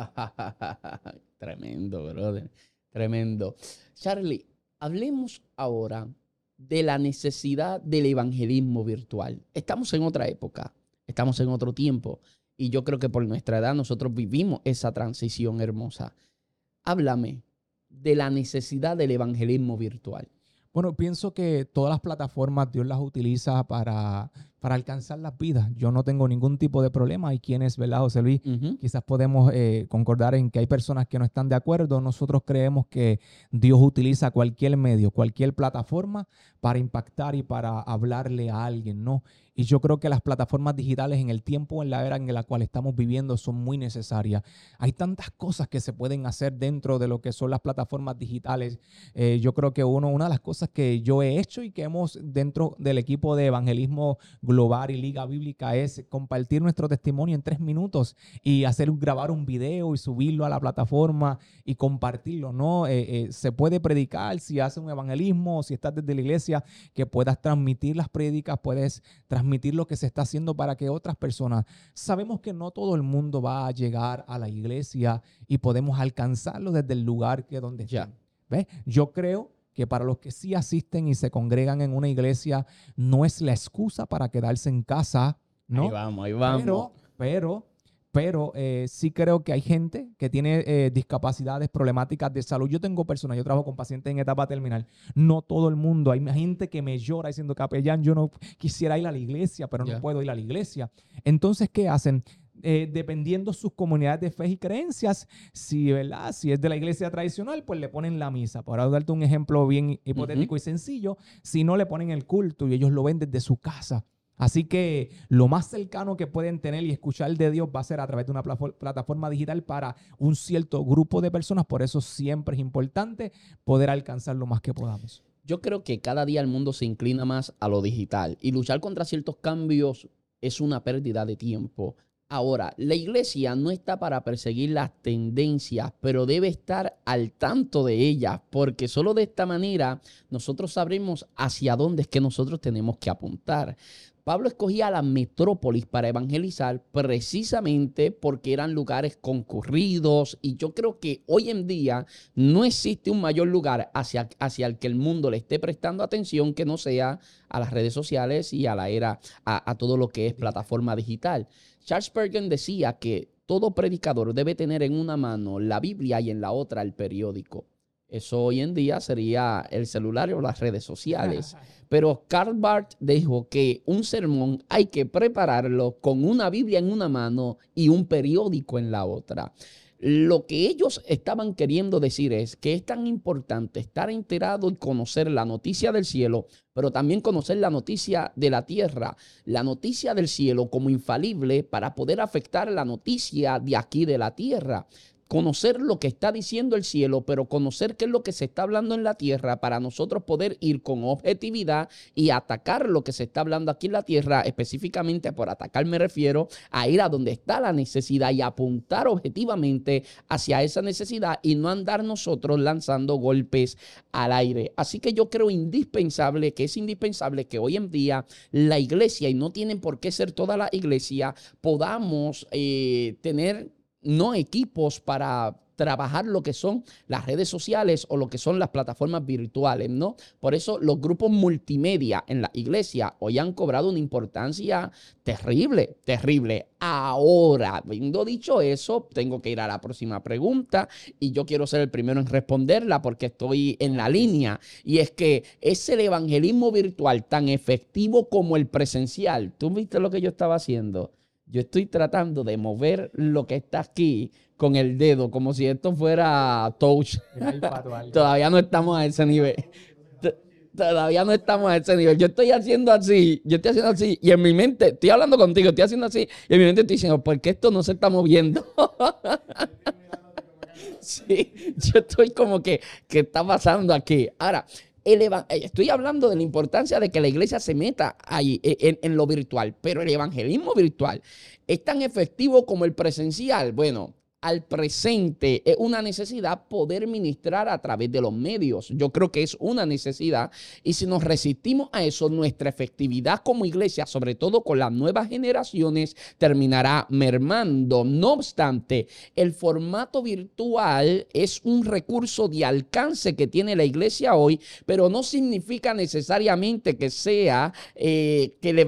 [LAUGHS] Tremendo, brother. Tremendo. Charlie, hablemos ahora de la necesidad del evangelismo virtual. Estamos en otra época, estamos en otro tiempo y yo creo que por nuestra edad nosotros vivimos esa transición hermosa háblame de la necesidad del evangelismo virtual. Bueno, pienso que todas las plataformas Dios las utiliza para, para alcanzar las vidas. Yo no tengo ningún tipo de problema. Hay quienes, ¿verdad, José Luis? Quizás podemos eh, concordar en que hay personas que no están de acuerdo. Nosotros creemos que Dios utiliza cualquier medio, cualquier plataforma para impactar y para hablarle a alguien, ¿no? Y yo creo que las plataformas digitales en el tiempo, en la era en la cual estamos viviendo, son muy necesarias. Hay tantas cosas que se pueden hacer dentro de lo que son las plataformas digitales. Eh, yo creo que uno, una de las cosas que yo he hecho y que hemos dentro del equipo de evangelismo Global y Liga Bíblica es compartir nuestro testimonio en tres minutos y hacer grabar un video y subirlo a la plataforma y compartirlo, ¿no? Eh, eh, se puede predicar si haces un evangelismo, si estás desde la iglesia, que puedas transmitir las prédicas, puedes transmitir lo que se está haciendo para que otras personas. Sabemos que no todo el mundo va a llegar a la iglesia y podemos alcanzarlo desde el lugar que donde ya. ¿Ves? Yo creo que para los que sí asisten y se congregan en una iglesia, no es la excusa para quedarse en casa, ¿no? Ahí vamos, ahí vamos. Pero, pero, pero eh, sí creo que hay gente que tiene eh, discapacidades, problemáticas de salud. Yo tengo personas, yo trabajo con pacientes en etapa terminal. No todo el mundo. Hay gente que me llora diciendo, capellán, yo no quisiera ir a la iglesia, pero no puedo ir a la iglesia. Entonces, ¿qué hacen? Eh, dependiendo sus comunidades de fe y creencias, si, ¿verdad? si es de la iglesia tradicional, pues le ponen la misa. Para darte un ejemplo bien hipotético y sencillo, si no le ponen el culto y ellos lo ven desde su casa. Así que lo más cercano que pueden tener y escuchar de Dios va a ser a través de una plataforma digital para un cierto grupo de personas. Por eso siempre es importante poder alcanzar lo más que podamos. Yo creo que cada día el mundo se inclina más a lo digital y luchar contra ciertos cambios es una pérdida de tiempo. Ahora, la iglesia no está para perseguir las tendencias, pero debe estar al tanto de ellas, porque solo de esta manera nosotros sabremos hacia dónde es que nosotros tenemos que apuntar. Pablo escogía la metrópolis para evangelizar precisamente porque eran lugares concurridos y yo creo que hoy en día no existe un mayor lugar hacia, hacia el que el mundo le esté prestando atención que no sea a las redes sociales y a la era, a, a todo lo que es plataforma digital. Charles Spurgeon decía que todo predicador debe tener en una mano la Biblia y en la otra el periódico. Eso hoy en día sería el celular o las redes sociales. [LAUGHS] Pero Karl Barth dijo que un sermón hay que prepararlo con una Biblia en una mano y un periódico en la otra. Lo que ellos estaban queriendo decir es que es tan importante estar enterado y conocer la noticia del cielo, pero también conocer la noticia de la tierra, la noticia del cielo como infalible para poder afectar la noticia de aquí de la tierra conocer lo que está diciendo el cielo, pero conocer qué es lo que se está hablando en la tierra para nosotros poder ir con objetividad y atacar lo que se está hablando aquí en la tierra, específicamente por atacar me refiero a ir a donde está la necesidad y apuntar objetivamente hacia esa necesidad y no andar nosotros lanzando golpes al aire. Así que yo creo indispensable, que es indispensable que hoy en día la iglesia, y no tienen por qué ser toda la iglesia, podamos eh, tener no equipos para trabajar lo que son las redes sociales o lo que son las plataformas virtuales, ¿no? Por eso los grupos multimedia en la iglesia hoy han cobrado una importancia terrible, terrible. Ahora, habiendo dicho eso, tengo que ir a la próxima pregunta y yo quiero ser el primero en responderla porque estoy en la línea y es que es el evangelismo virtual tan efectivo como el presencial. ¿Tú viste lo que yo estaba haciendo? Yo estoy tratando de mover lo que está aquí con el dedo, como si esto fuera touch. [LAUGHS] Todavía no estamos a ese nivel. Todavía no estamos a ese nivel. Yo estoy haciendo así, yo estoy haciendo así, y en mi mente, estoy hablando contigo, estoy haciendo así, y en mi mente estoy diciendo, ¿por qué esto no se está moviendo? [LAUGHS] sí, yo estoy como que, ¿qué está pasando aquí? Ahora, eh, estoy hablando de la importancia de que la iglesia se meta ahí en, en, lo virtual, pero el evangelismo virtual es tan efectivo como el presencial. Bueno, al presente es una necesidad poder ministrar a través de los medios. Yo creo que es una necesidad y si nos resistimos a eso, nuestra efectividad como iglesia, sobre todo con las nuevas generaciones, terminará mermando. No obstante, el formato virtual es un recurso de alcance que tiene la iglesia hoy, pero no significa necesariamente que sea eh, que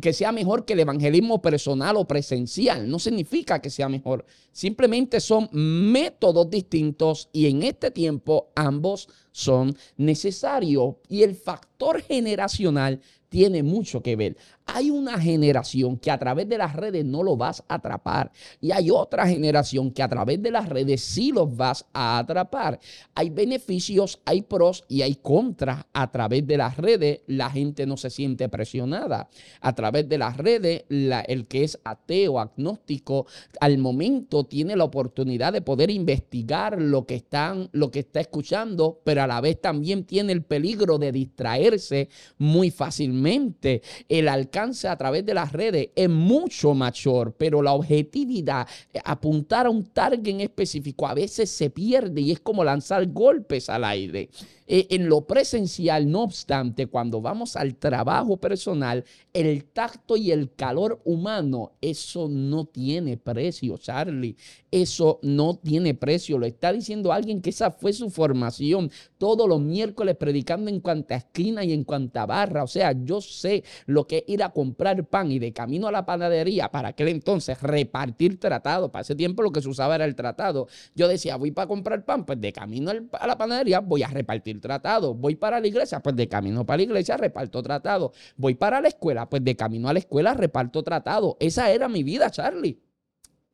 que sea mejor que el evangelismo personal o presencial. No significa que sea mejor. Simplemente son métodos distintos y en este tiempo ambos son necesarios. Y el factor generacional tiene mucho que ver. Hay una generación que a través de las redes no lo vas a atrapar y hay otra generación que a través de las redes sí los vas a atrapar. Hay beneficios, hay pros y hay contras. A través de las redes la gente no se siente presionada. A través de las redes el que es ateo, agnóstico, al momento tiene la oportunidad de poder investigar lo que, lo que está escuchando, pero a la vez también tiene el peligro de distraerse muy fácilmente el alcance a través de las redes es mucho mayor, pero la objetividad, eh, apuntar a un target en específico, a veces se pierde y es como lanzar golpes al aire. Eh, en lo presencial, no obstante, cuando vamos al trabajo personal, el tacto y el calor humano, eso no tiene precio, Charlie. Eso no tiene precio. Lo está diciendo alguien que esa fue su formación. Todos los miércoles predicando en cuanta esquina y en cuanta barra. O sea, yo sé lo que es ir a comprar pan y de camino a la panadería para aquel entonces repartir tratado. Para ese tiempo lo que se usaba era el tratado. Yo decía, voy para comprar pan, pues de camino a la panadería voy a repartir tratado. Voy para la iglesia, pues de camino para la iglesia reparto tratado. Voy para la escuela, pues de camino a la escuela reparto tratado. Esa era mi vida, Charlie.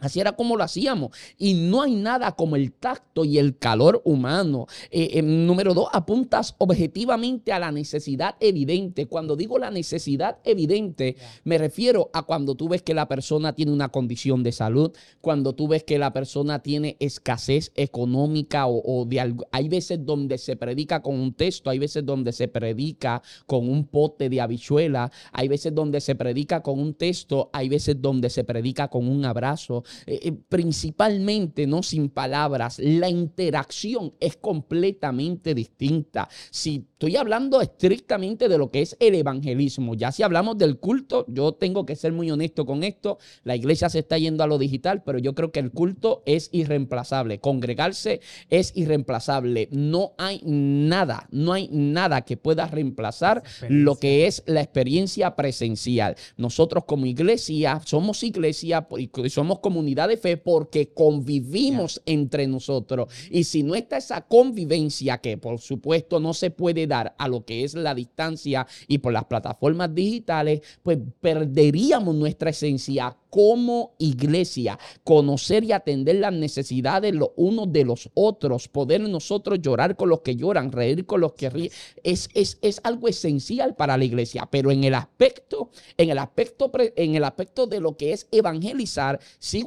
Así era como lo hacíamos. Y no hay nada como el tacto y el calor humano. Eh, eh, número dos, apuntas objetivamente a la necesidad evidente. Cuando digo la necesidad evidente, me refiero a cuando tú ves que la persona tiene una condición de salud, cuando tú ves que la persona tiene escasez económica o, de algo. Hay veces donde se predica con un texto, hay veces donde se predica con un pote de habichuela, hay veces donde se predica con un texto, hay veces donde se predica con un abrazo. Eh, eh, principalmente, no sin palabras, la interacción es completamente distinta. Si estoy hablando estrictamente de lo que es el evangelismo, ya si hablamos del culto, yo tengo que ser muy honesto con esto, la iglesia se está yendo a lo digital, pero yo creo que el culto es irreemplazable, congregarse es irreemplazable, no hay nada, no hay nada que pueda reemplazar lo que es la experiencia presencial. Nosotros como iglesia somos iglesia y somos como comunidad de fe porque convivimos entre nosotros. Y si no está esa convivencia, que por supuesto no se puede dar a lo que es la distancia y por las plataformas digitales, pues perderíamos nuestra esencia como iglesia, conocer y atender las necesidades los unos de los otros, poder nosotros llorar con los que lloran, reír con los que ríen, es, es, es algo esencial para la iglesia, pero en el aspecto, en el aspecto, en el aspecto de lo que es evangelizar,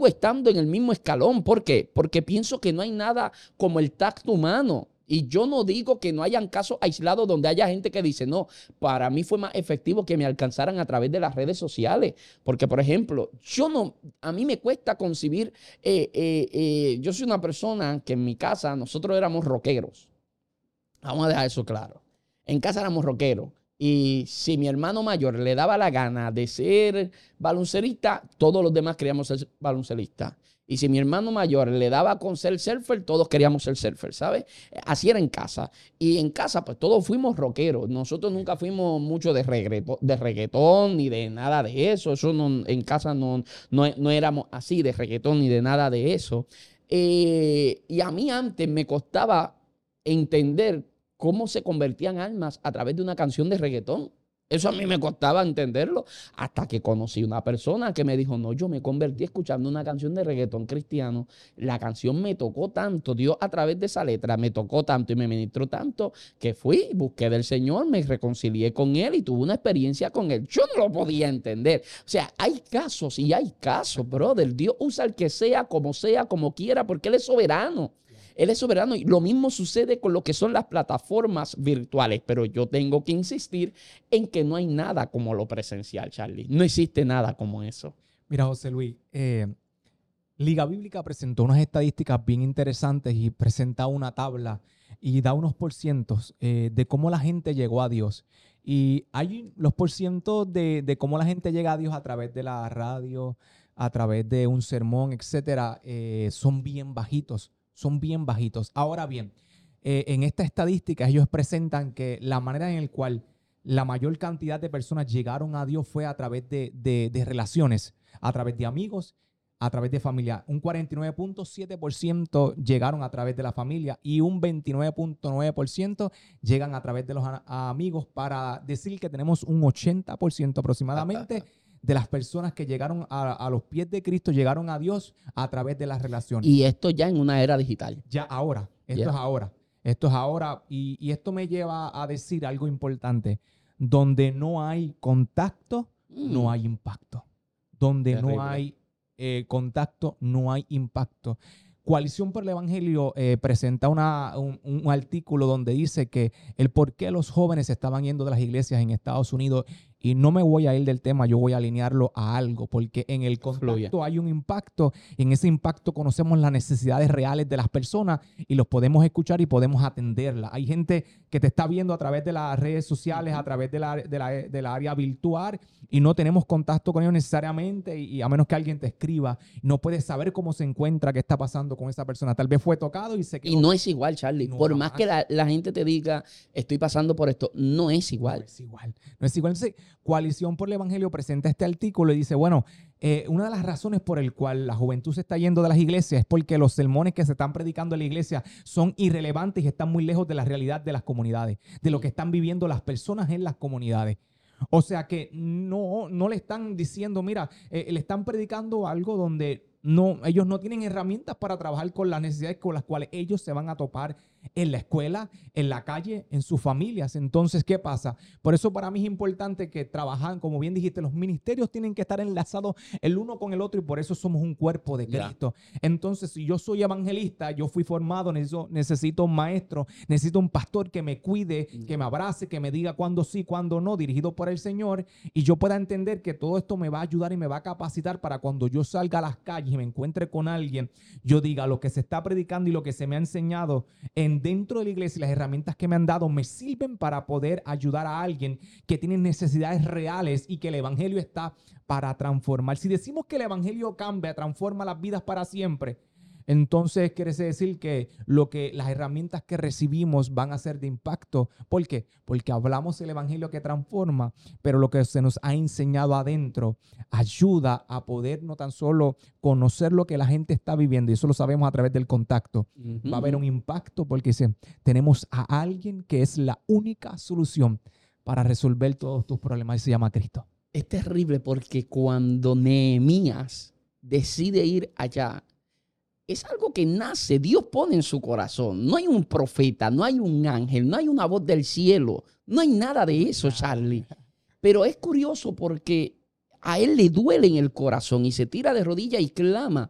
estando en el mismo escalón. ¿Por qué? Porque pienso que no hay nada como el tacto humano. Y yo no digo que no hayan casos aislados donde haya gente que dice, no, para mí fue más efectivo que me alcanzaran a través de las redes sociales. Porque, por ejemplo, yo no, a mí me cuesta concebir, eh, eh, eh, yo soy una persona que en mi casa nosotros éramos rockeros. Vamos a dejar eso claro. En casa éramos rockeros. Y si mi hermano mayor le daba la gana de ser baloncelista, todos los demás queríamos ser baloncelistas. Y si mi hermano mayor le daba con ser surfer, todos queríamos ser surfer, ¿sabes? Así era en casa. Y en casa, pues todos fuimos rockeros. Nosotros nunca fuimos mucho de, reggaetón, de reggaetón ni de nada de eso. Eso no, en casa no, no, éramos así de reggaetón ni de nada de eso. Eh, y a mí antes me costaba entender cómo se convertían almas a través de una canción de reggaetón. Eso a mí me costaba entenderlo hasta que conocí una persona que me dijo, no, yo me convertí escuchando una canción de reggaetón cristiano. La canción me tocó tanto, Dios a través de esa letra me tocó tanto y me ministró tanto que fui, busqué del Señor, me reconcilié con Él y tuve una experiencia con Él. Yo no lo podía entender. O sea, hay casos y hay casos, brother. Dios usa el que sea, como sea, como quiera, porque Él es soberano. Él es soberano y lo mismo sucede con lo que son las plataformas virtuales, pero yo tengo que insistir en que no hay nada como lo presencial, Charlie. No existe nada como eso. Mira, José Luis, eh, Liga Bíblica presentó unas estadísticas bien interesantes y presenta una tabla y da unos porcientos eh, de cómo la gente llegó a Dios. Y hay los porcientos de, cómo la gente llega a Dios a través de la radio, a través de un sermón, etcétera, eh, son bien bajitos son bien bajitos. Ahora bien, eh, en esta estadística ellos presentan que la manera en la cual la mayor cantidad de personas llegaron a Dios fue a través de, relaciones, a través de amigos, a través de familia. Un 49.7% llegaron a través de la familia y un 29.9% llegan a través de los amigos para decir que tenemos un 80% aproximadamente de las personas que llegaron a, los pies de Cristo, llegaron a Dios a través de las relaciones. Y esto ya en una era digital. Ya ahora, esto es ahora. Esto es ahora. Y, esto me lleva a decir algo importante. Donde no hay contacto, no mm. hay impacto. Donde no hay eh, contacto, no hay impacto. Coalición por el Evangelio eh, presenta un, un, artículo donde dice que el por qué los jóvenes estaban yendo de las iglesias en Estados Unidos Y no me voy a ir del tema, yo voy a alinearlo a algo, porque en el contacto hay un impacto, y en ese impacto conocemos las necesidades reales de las personas y los podemos escuchar y podemos atenderlas. Hay gente que te está viendo a través de las redes sociales, a través de la, de la, área virtual, y no tenemos contacto con ellos necesariamente, y, a menos que alguien te escriba, no puedes saber cómo se encuentra, qué está pasando con esa persona. Tal vez fue tocado y se quedó. Y no es igual, Charlie. Por más que la, la, gente te diga, estoy pasando por esto, no es igual. No es igual. No es igual. Entonces, Coalición por el Evangelio presenta este artículo y dice, bueno, eh, una de las razones por el cual la juventud se está yendo de las iglesias es porque los sermones que se están predicando en la iglesia son irrelevantes y están muy lejos de la realidad de las comunidades, de lo que están viviendo las personas en las comunidades. O sea que no, no le están diciendo, mira, eh, le están predicando algo donde no, ellos no tienen herramientas para trabajar con las necesidades con las cuales ellos se van a topar en la escuela, en la calle, en sus familias. Entonces, ¿qué pasa? Por eso para mí es importante que trabajan, como bien dijiste, los ministerios tienen que estar enlazados el uno con el otro y por eso somos un cuerpo de Cristo. Entonces, si yo soy evangelista, yo fui formado, necesito, necesito un maestro, necesito un pastor que me cuide, que me abrace, que me diga cuándo sí, cuándo no, dirigido por el Señor, y yo pueda entender que todo esto me va a ayudar y me va a capacitar para cuando yo salga a las calles y me encuentre con alguien, yo diga lo que se está predicando y lo que se me ha enseñado en dentro de la iglesia las herramientas que me han dado me sirven para poder ayudar a alguien que tiene necesidades reales y que el evangelio está para transformar. Si decimos que el evangelio cambia, transforma las vidas para siempre, entonces quiere decir que lo que las herramientas que recibimos van a ser de impacto. ¿Por qué? Porque hablamos el evangelio que transforma, pero lo que se nos ha enseñado adentro ayuda a poder no tan solo conocer lo que la gente está viviendo, y eso lo sabemos a través del contacto. Va a haber un impacto porque dice, tenemos a alguien que es la única solución para resolver todos tus problemas y se llama Cristo. Es terrible porque cuando Nehemías decide ir allá es algo que nace, Dios pone en su corazón. No hay un profeta, no hay un ángel, no hay una voz del cielo, no hay nada de eso, Charlie. Pero es curioso porque a él le duele en el corazón y se tira de rodillas y clama.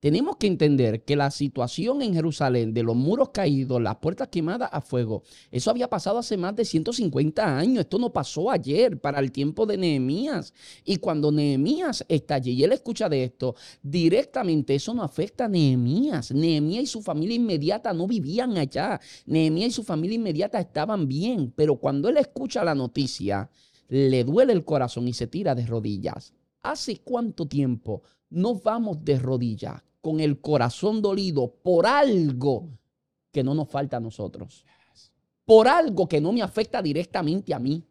Tenemos que entender que la situación en Jerusalén de los muros caídos, las puertas quemadas a fuego, eso había pasado hace más de 150 años. Esto no pasó ayer para el tiempo de Nehemías. Y cuando Nehemías está allí y él escucha de esto, directamente eso no afecta a Nehemías. Nehemías y su familia inmediata no vivían allá. Nehemías y su familia inmediata estaban bien. Pero cuando él escucha la noticia, le duele el corazón y se tira de rodillas. ¿Hace cuánto tiempo nos vamos de rodillas con el corazón dolido por algo que no nos falta a nosotros. Por algo que no me afecta directamente a mí.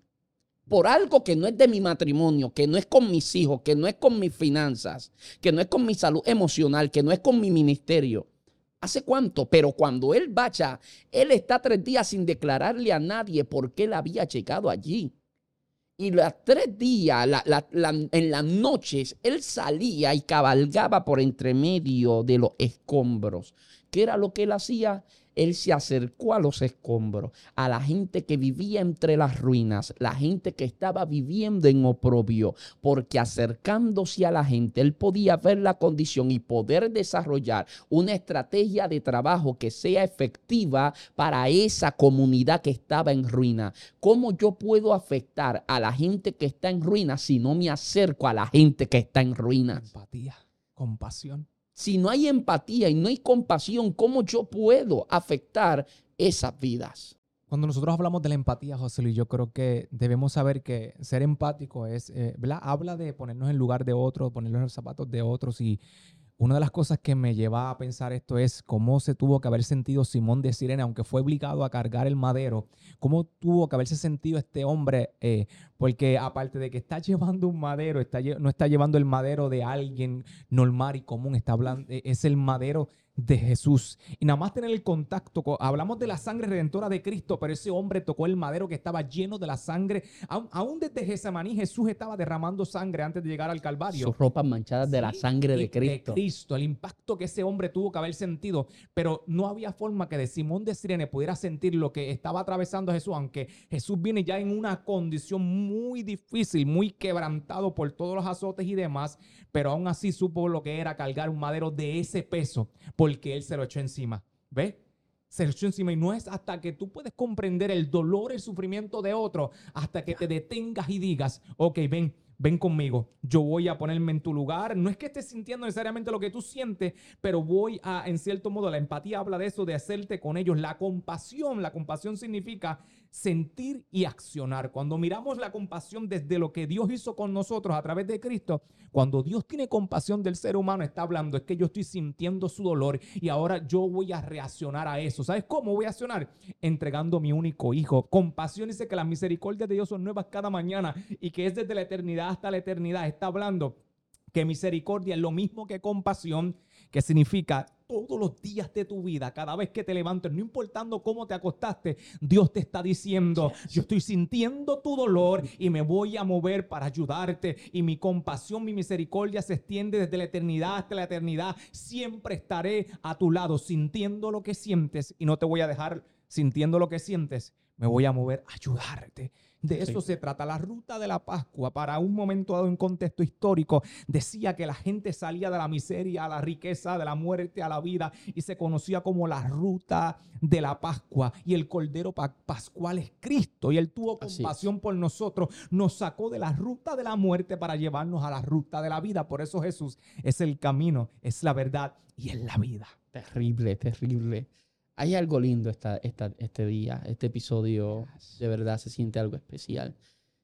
Por algo que no es de mi matrimonio, que no es con mis hijos, que no es con mis finanzas, que no es con mi salud emocional, que no es con mi ministerio. ¿Hace cuánto? Pero cuando él vaya, él está tres días sin declararle a nadie por qué él había llegado allí. Y los tres días, en las noches, él salía y cabalgaba por entre medio de los escombros. ¿Qué era lo que él hacía? Él se acercó a los escombros, a la gente que vivía entre las ruinas, la gente que estaba viviendo en oprobio, porque acercándose a la gente, él podía ver la condición y poder desarrollar una estrategia de trabajo que sea efectiva para esa comunidad que estaba en ruina. ¿Cómo yo puedo afectar a la gente que está en ruina si no me acerco a la gente que está en ruinas? Empatía, compasión. Si no hay empatía y no hay compasión, ¿cómo yo puedo afectar esas vidas? Cuando nosotros hablamos de la empatía, José Luis, yo creo que debemos saber que ser empático es, eh, Habla de ponernos en lugar de otros, ponernos en los zapatos de otros y una de las cosas que me lleva a pensar esto es cómo se tuvo que haber sentido Simón de Sirena, aunque fue obligado a cargar el madero, cómo tuvo que haberse sentido este hombre, eh, porque aparte de que está [LAUGHS] llevando un madero, está, no está llevando el madero de alguien normal y común, está hablando, es el madero de Jesús. Y nada más tener el contacto, hablamos de la sangre redentora de Cristo, pero ese hombre tocó el madero que estaba lleno de la sangre. Aún, desde Gesemaní Jesús estaba derramando sangre antes de llegar al Calvario. Sus ropas manchadas de la sangre de Cristo. De Cristo, el impacto que ese hombre tuvo que haber sentido, pero no había forma que de Simón de Sirene pudiera sentir lo que estaba atravesando Jesús, aunque Jesús viene ya en una condición muy difícil, muy quebrantado por todos los azotes y demás, pero aún así supo lo que era cargar un madero de ese peso porque él se lo echó encima. ¿Ve? se echó encima y no es hasta que tú puedes comprender el dolor, el sufrimiento de otro, hasta que te detengas y digas, ok, ven, ven conmigo, yo voy a ponerme en tu lugar. No es que estés sintiendo necesariamente lo que tú sientes, pero voy a, en cierto modo, la empatía habla de eso, de hacerte con ellos. La compasión, la compasión significa sentir y accionar. Cuando miramos la compasión desde lo que Dios hizo con nosotros a través de Cristo, cuando Dios tiene compasión del ser humano, está hablando, es que yo estoy sintiendo su dolor y ahora yo voy a reaccionar a eso. ¿Sabes cómo voy a accionar? Entregando mi único hijo. Compasión dice que las misericordias de Dios son nuevas cada mañana y que es desde la eternidad hasta la eternidad. Está hablando que misericordia es lo mismo que compasión, que significa todos los días de tu vida, cada vez que te levantes, no importando cómo te acostaste, Dios te está diciendo, yo estoy sintiendo tu dolor y me voy a mover para ayudarte y mi compasión, mi misericordia se extiende desde la eternidad hasta la eternidad. Siempre estaré a tu lado sintiendo lo que sientes y no te voy a dejar sintiendo lo que sientes, me voy a mover a ayudarte. De eso se trata. La ruta de la Pascua, para un momento dado en contexto histórico, decía que la gente salía de la miseria a la riqueza, de la muerte a la vida, y se conocía como la ruta de la Pascua. Y el Cordero Pascual es Cristo, y Él tuvo compasión por nosotros, nos sacó de la ruta de la muerte para llevarnos a la ruta de la vida. Por eso Jesús es el camino, es la verdad y es la vida. Terrible, terrible. Hay algo lindo esta, este día, este episodio de verdad se siente algo especial.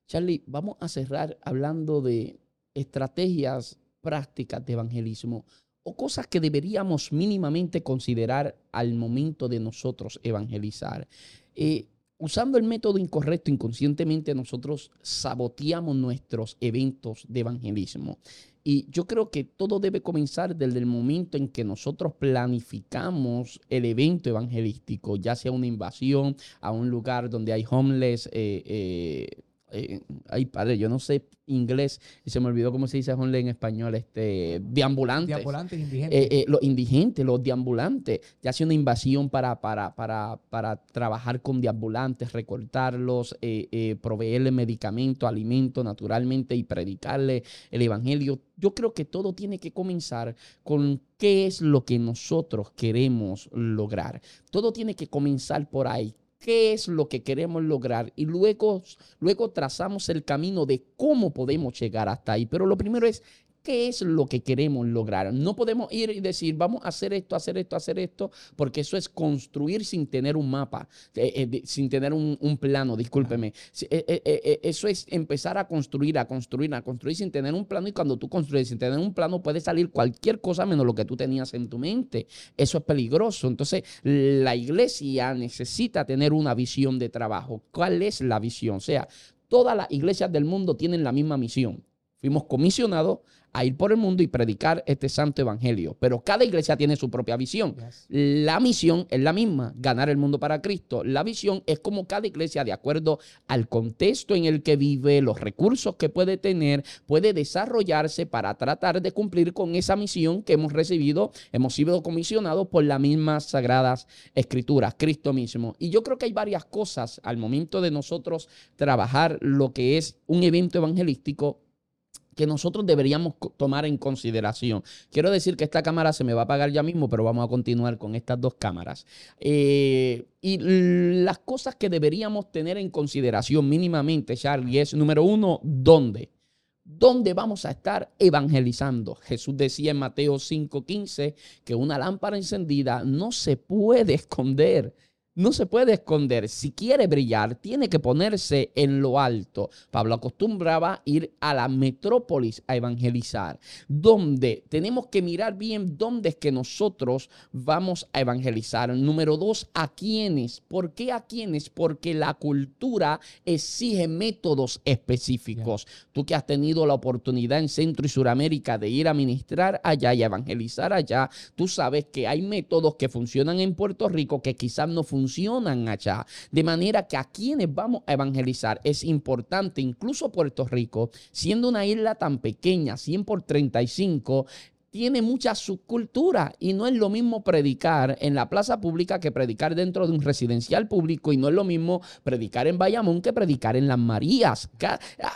Charlie, vamos a cerrar hablando de estrategias prácticas de evangelismo o cosas que deberíamos mínimamente considerar al momento de nosotros evangelizar. Eh, usando el método incorrecto, inconscientemente nosotros saboteamos nuestros eventos de evangelismo. Y yo creo que todo debe comenzar desde el momento en que nosotros planificamos el evento evangelístico, ya sea una invasión a un lugar donde hay homeless, eh, eh, eh, ay padre, yo no sé inglés y se me olvidó cómo se dice homeless en español, este, deambulantes. Deambulantes, indigentes. Eh, eh, los indigentes, los deambulantes. Ya hace una invasión para, para, para, para trabajar con deambulantes, recortarlos, eh, proveerle medicamentos, alimentos naturalmente y predicarle el evangelio. Yo creo que todo tiene que comenzar con qué es lo que nosotros queremos lograr. Todo tiene que comenzar por ahí qué es lo que queremos lograr y luego, luego trazamos el camino de cómo podemos llegar hasta ahí. Pero lo primero es qué es lo que queremos lograr. No podemos ir y decir, vamos a hacer esto, hacer esto, hacer esto, porque eso es construir sin tener un mapa, eh, eh, sin tener un, plano, discúlpeme. Eh, eso es empezar a construir, a construir, a construir sin tener un plano y cuando tú construyes sin tener un plano puede salir cualquier cosa menos lo que tú tenías en tu mente. Eso es peligroso. Entonces, la iglesia necesita tener una visión de trabajo. ¿Cuál es la visión? O sea, todas las iglesias del mundo tienen la misma misión. Fuimos comisionados a ir por el mundo y predicar este santo evangelio. Pero cada iglesia tiene su propia visión. La misión es la misma, ganar el mundo para Cristo. La visión es como cada iglesia, de acuerdo al contexto en el que vive, los recursos que puede tener, puede desarrollarse para tratar de cumplir con esa misión que hemos recibido, hemos sido comisionados por las mismas sagradas escrituras, Cristo mismo. Y yo creo que hay varias cosas al momento de nosotros trabajar lo que es un evento evangelístico que nosotros deberíamos tomar en consideración. Quiero decir que esta cámara se me va a apagar ya mismo, pero vamos a continuar con estas dos cámaras. Eh, y las cosas que deberíamos tener en consideración mínimamente, Charlie, es número uno, ¿dónde? ¿Dónde vamos a estar evangelizando? Jesús decía en Mateo 5:15 que una lámpara encendida no se puede esconder no se puede esconder. Si quiere brillar, tiene que ponerse en lo alto. Pablo acostumbraba ir a la metrópolis a evangelizar, donde tenemos que mirar bien dónde es que nosotros vamos a evangelizar. Número dos, a quiénes. ¿Por qué a quiénes? Porque la cultura exige métodos específicos. Tú que has tenido la oportunidad en Centro y Suramérica de ir a ministrar allá y evangelizar allá, tú sabes que hay métodos que funcionan en Puerto Rico que quizás no funcionan funcionan allá. De manera que a quienes vamos a evangelizar es importante, incluso Puerto Rico, siendo una isla tan pequeña, 100 por 35, tiene mucha subcultura y no es lo mismo predicar en la plaza pública que predicar dentro de un residencial público y no es lo mismo predicar en Bayamón que predicar en Las Marías.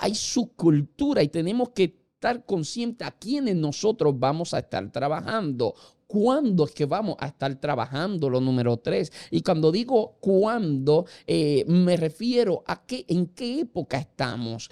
Hay subcultura y tenemos que estar conscientes a quienes nosotros vamos a estar trabajando ¿cuándo es que vamos a estar trabajando lo número tres? Y cuando digo cuándo, eh, me refiero a qué, en qué época estamos,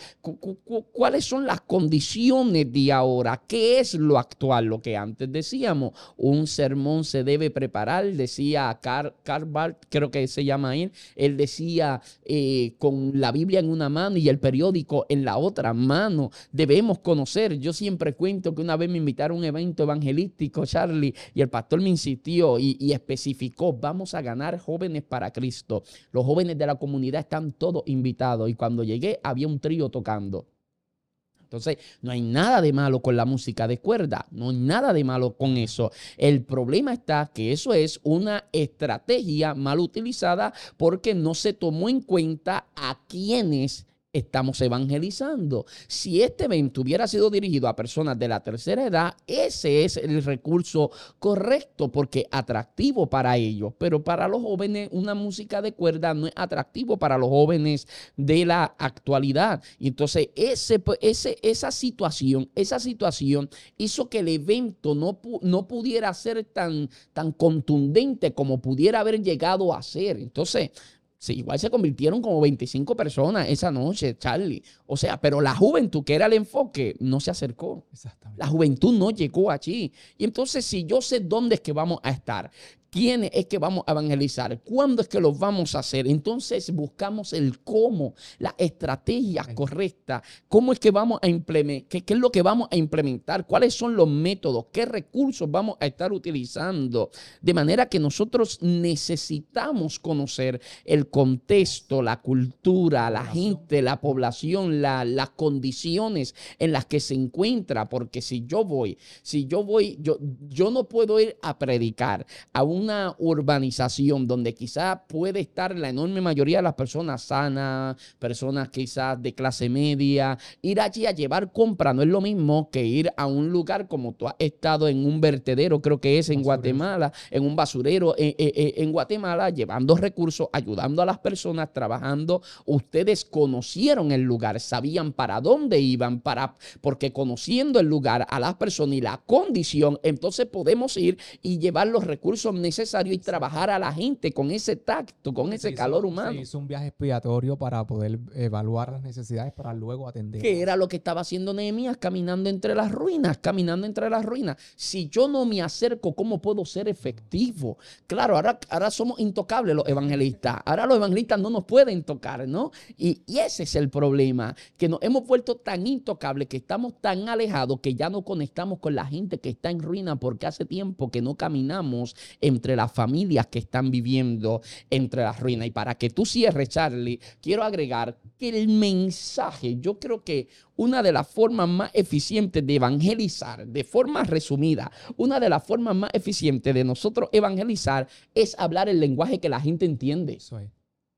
cuáles son las condiciones de ahora, qué es lo actual, lo que antes decíamos, un sermón se debe preparar, decía Carl, Barth, creo que se llama él, él decía eh, con la Biblia en una mano y el periódico en la otra mano, debemos conocer, yo siempre cuento que una vez me invitaron a un evento evangelístico, Charlie, y el pastor me insistió y, especificó, vamos a ganar jóvenes para Cristo. Los jóvenes de la comunidad están todos invitados y cuando llegué había un trío tocando. Entonces, no hay nada de malo con la música de cuerda, no hay nada de malo con eso. El problema está que eso es una estrategia mal utilizada porque no se tomó en cuenta a quienes estamos evangelizando. Si este evento hubiera sido dirigido a personas de la tercera edad, ese es el recurso correcto porque atractivo para ellos. Pero para los jóvenes, una música de cuerda no es atractivo para los jóvenes de la actualidad. Y entonces ese, ese, esa situación, esa situación hizo que el evento no, no pudiera ser tan, tan contundente como pudiera haber llegado a ser. Entonces, Sí, igual se convirtieron como 25 personas esa noche, Charlie. O sea, pero la juventud, que era el enfoque, no se acercó. La juventud no llegó allí. Y entonces, si yo sé dónde es que vamos a estar, quién es que vamos a evangelizar, cuándo es que lo vamos a hacer. Entonces buscamos el cómo, la estrategia correcta, cómo es que vamos a implementar, qué, es lo que vamos a implementar, cuáles son los métodos, qué recursos vamos a estar utilizando. De manera que nosotros necesitamos conocer el contexto, la cultura, la gente, la población, las condiciones en las que se encuentra, porque si yo voy, si yo voy, yo, yo no puedo ir a predicar a un una urbanización donde quizás puede estar la enorme mayoría de las personas sanas, personas quizás de clase media, ir allí a llevar compra no es lo mismo que ir a un lugar como tú has estado en un vertedero, creo que es en Guatemala, en un basurero en, eh, eh, eh, en Guatemala, llevando recursos, ayudando a las personas, trabajando. Ustedes conocieron el lugar, sabían para dónde iban, para, porque conociendo el lugar a las personas y la condición, entonces podemos ir y llevar los recursos necesarios necesario y trabajar a la gente con ese tacto, con ese calor humano. Se hizo un viaje expiatorio para poder evaluar las necesidades para luego atender. Que era lo que estaba haciendo Nehemías caminando entre las ruinas, caminando entre las ruinas. Si yo no me acerco, ¿cómo puedo ser efectivo? Claro, ahora, ahora somos intocables los evangelistas. Ahora los evangelistas no nos pueden tocar, ¿no? Y, y ese es el problema, que nos hemos vuelto tan intocables, que estamos tan alejados que ya no conectamos con la gente que está en ruina porque hace tiempo que no caminamos en entre las familias que están viviendo entre las ruinas. Y para que tú cierres, Charlie, quiero agregar que el mensaje, yo creo que una de las formas más eficientes de evangelizar, de forma resumida, una de las formas más eficientes de nosotros evangelizar es hablar el lenguaje que la gente entiende.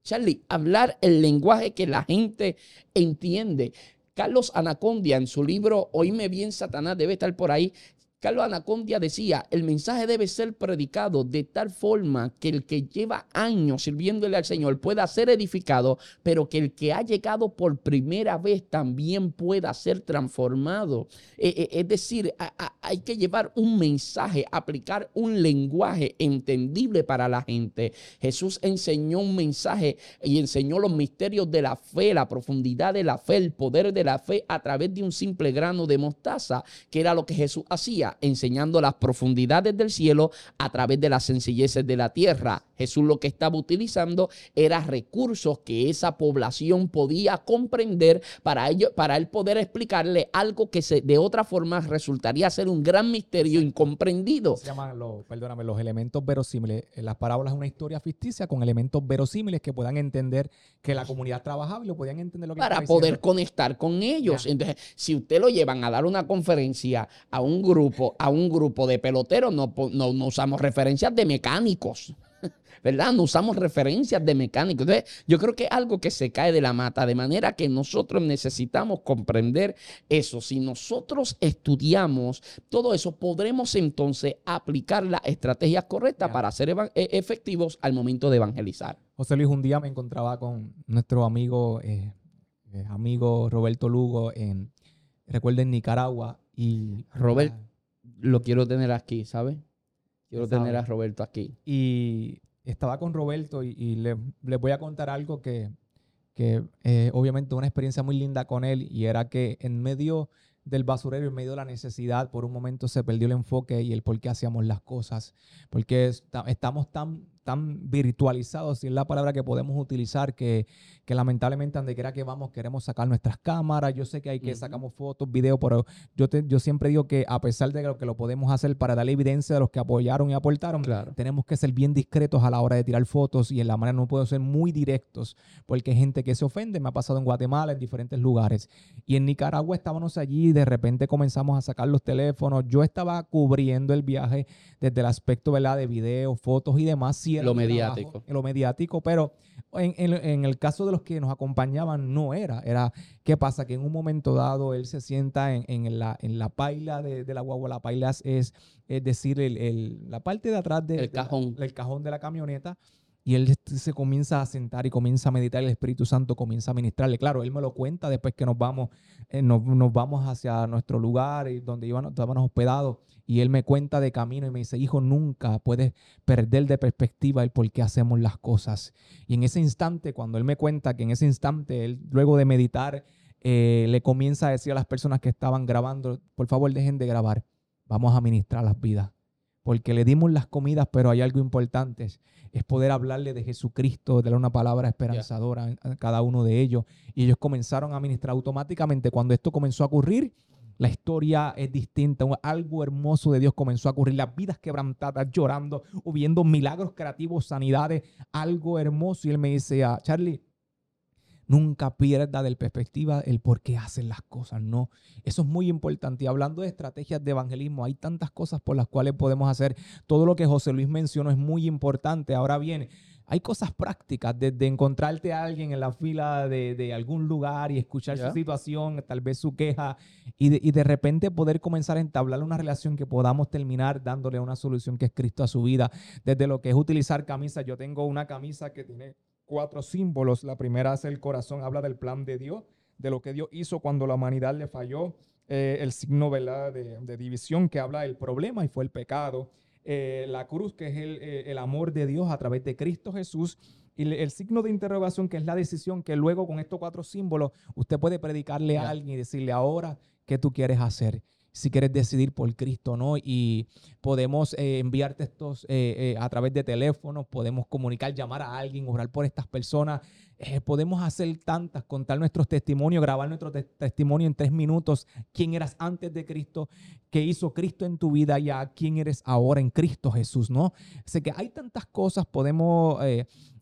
Charlie, hablar el lenguaje que la gente entiende. Carlos Anacondia en su libro Oíme bien Satanás debe estar por ahí. Carlos Anacondia decía, el mensaje debe ser predicado de tal forma que el que lleva años sirviéndole al Señor pueda ser edificado, pero que el que ha llegado por primera vez también pueda ser transformado. Eh, eh, es decir, hay que llevar un mensaje, aplicar un lenguaje entendible para la gente. Jesús enseñó un mensaje y enseñó los misterios de la fe, la profundidad de la fe, el poder de la fe a través de un simple grano de mostaza, que era lo que Jesús hacía enseñando las profundidades del cielo a través de las sencilleces de la tierra. Jesús lo que estaba utilizando era recursos que esa población podía comprender para, ello, para él poder explicarle algo que se, de otra forma resultaría ser un gran misterio incomprendido. Se llaman, los, perdóname, los elementos verosímiles. Las parábolas es una historia ficticia con elementos verosímiles que puedan entender que la comunidad trabajaba y lo podían entender lo que Para poder conectar con ellos. Entonces, si usted lo llevan a dar una conferencia a un grupo, a un grupo de peloteros, no, no, no usamos referencias de mecánicos. [LAUGHS] ¿verdad? No usamos referencias de mecánicos. Entonces, yo creo que es algo que se cae de la mata, de manera que nosotros necesitamos comprender eso. Si nosotros estudiamos todo eso, podremos entonces aplicar las estrategias correctas para ser e, efectivos al momento de evangelizar. José Luis, un día me encontraba con nuestro amigo, eh, eh, amigo Roberto Lugo en, recuerden, Nicaragua. Y Robert, lo quiero tener aquí, ¿sabes? Quiero tener a Roberto aquí. Y estaba con Roberto y, y le- voy a contar algo que, que eh, obviamente una experiencia muy linda con él y era que en medio del basurero, en medio de la necesidad, por un momento se perdió el enfoque y el por qué hacíamos las cosas. Porque esta- estamos tan, tan virtualizados, si es la palabra que podemos utilizar, que, que lamentablemente donde quiera que vamos queremos sacar nuestras cámaras. Yo sé que hay que Ujú. sacamos fotos, videos, pero yo, te- yo siempre digo que a pesar de lo que lo podemos hacer para darle evidencia de los que apoyaron y aportaron, Claro. tenemos que ser bien discretos a la hora de tirar fotos y en la manera no puedo ser muy directos porque hay gente que se ofende. Me ha pasado en Guatemala, en diferentes lugares. Y en Nicaragua estábamos allí y de repente comenzamos a sacar los teléfonos. Yo estaba cubriendo el viaje desde el aspecto ¿verdad? de video, fotos y demás. Sí Lo mediático. trabajo, lo mediático, pero en, en- en el caso de los que nos acompañaban no era. Era, ¿qué pasa? Que en un momento dado él se sienta en, en la, en la paila de, de la guagua. La paila es, es decir, el- el- la parte de atrás de- El de la- cajón. el cajón de la camioneta. Y él se comienza a sentar y comienza a meditar. El Espíritu Santo comienza a ministrarle. Claro, él me lo cuenta después que nos vamos, eh, nos, vamos hacia nuestro lugar y donde íbamos, estábamos hospedados. Y él me cuenta de camino y me dice, hijo, nunca puedes perder de perspectiva el por qué hacemos las cosas. Y en ese instante, cuando él me cuenta que en ese instante, él luego de meditar, eh, le comienza a decir a las personas que estaban grabando, por favor dejen de grabar, vamos a ministrar las vidas. Porque le dimos las comidas, pero hay algo importante, es- poder hablarle de Jesucristo, darle una palabra esperanzadora a cada uno de ellos. Y ellos comenzaron a ministrar automáticamente. Cuando esto comenzó a ocurrir, la historia es distinta. Algo hermoso de Dios comenzó a ocurrir. Las vidas quebrantadas, llorando, o viendo milagros creativos, sanidades, algo hermoso. Y él me dice, ah, Charlie, nunca pierda de perspectiva el por qué hacen las cosas, ¿no? Eso es muy importante. Y hablando de estrategias de evangelismo, hay tantas cosas por las cuales podemos hacer. Todo lo que José Luis mencionó es muy importante. Ahora bien, hay cosas prácticas, desde encontrarte a alguien en la fila de, de algún lugar y escuchar su situación, tal vez su queja, y de, y de repente poder comenzar a entablar una relación que podamos terminar dándole una solución que es Cristo a su vida. Desde lo que es utilizar camisas, yo tengo una camisa que tiene cuatro símbolos. La primera es el corazón, habla del plan de Dios, de lo que Dios hizo cuando la humanidad le falló. Eh, el signo ¿verdad? De, de división que habla del problema y fue el pecado. Eh, la cruz, que es el, eh, el amor de Dios a través de Cristo Jesús. Y el signo de interrogación, que es la decisión que luego con estos cuatro símbolos usted puede predicarle a alguien y decirle ahora qué tú quieres hacer. Si quieres decidir por Cristo no. Y podemos eh, enviar eh, eh, a través de teléfonos, podemos comunicar, llamar a alguien, orar por estas personas. Eh, podemos hacer tantas, contar nuestros testimonios, grabar nuestro te- testimonio en tres minutos. ¿Quién eras antes de Cristo? ¿Qué hizo Cristo en tu vida? Y a quién eres ahora en Cristo Jesús, ¿no? Sé que hay tantas cosas, podemos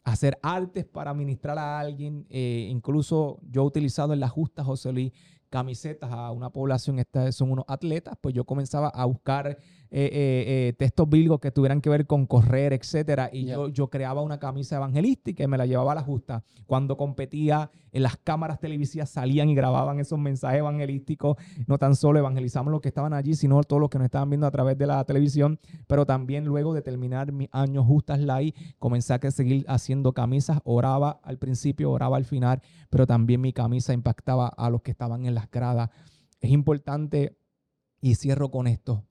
hacer artes para ministrar a alguien. incluso yo he utilizado en la justa, José Luis, camisetas a una población, esta, son unos atletas, pues yo comenzaba a buscar eh, eh, eh, textos bíblicos que tuvieran que ver con correr, etcétera, y yo, yo creaba una camisa evangelística y me la llevaba a la justa. Cuando competía, en las cámaras televisivas salían y grababan esos mensajes evangelísticos, no tan solo evangelizamos los que estaban allí, sino todos los que nos estaban viendo a través de la televisión, pero también luego de terminar mis años justas live, comencé a seguir haciendo camisas, oraba al principio, oraba al final, pero también mi camisa impactaba a los que estaban en las gradas. Es importante, y cierro con esto,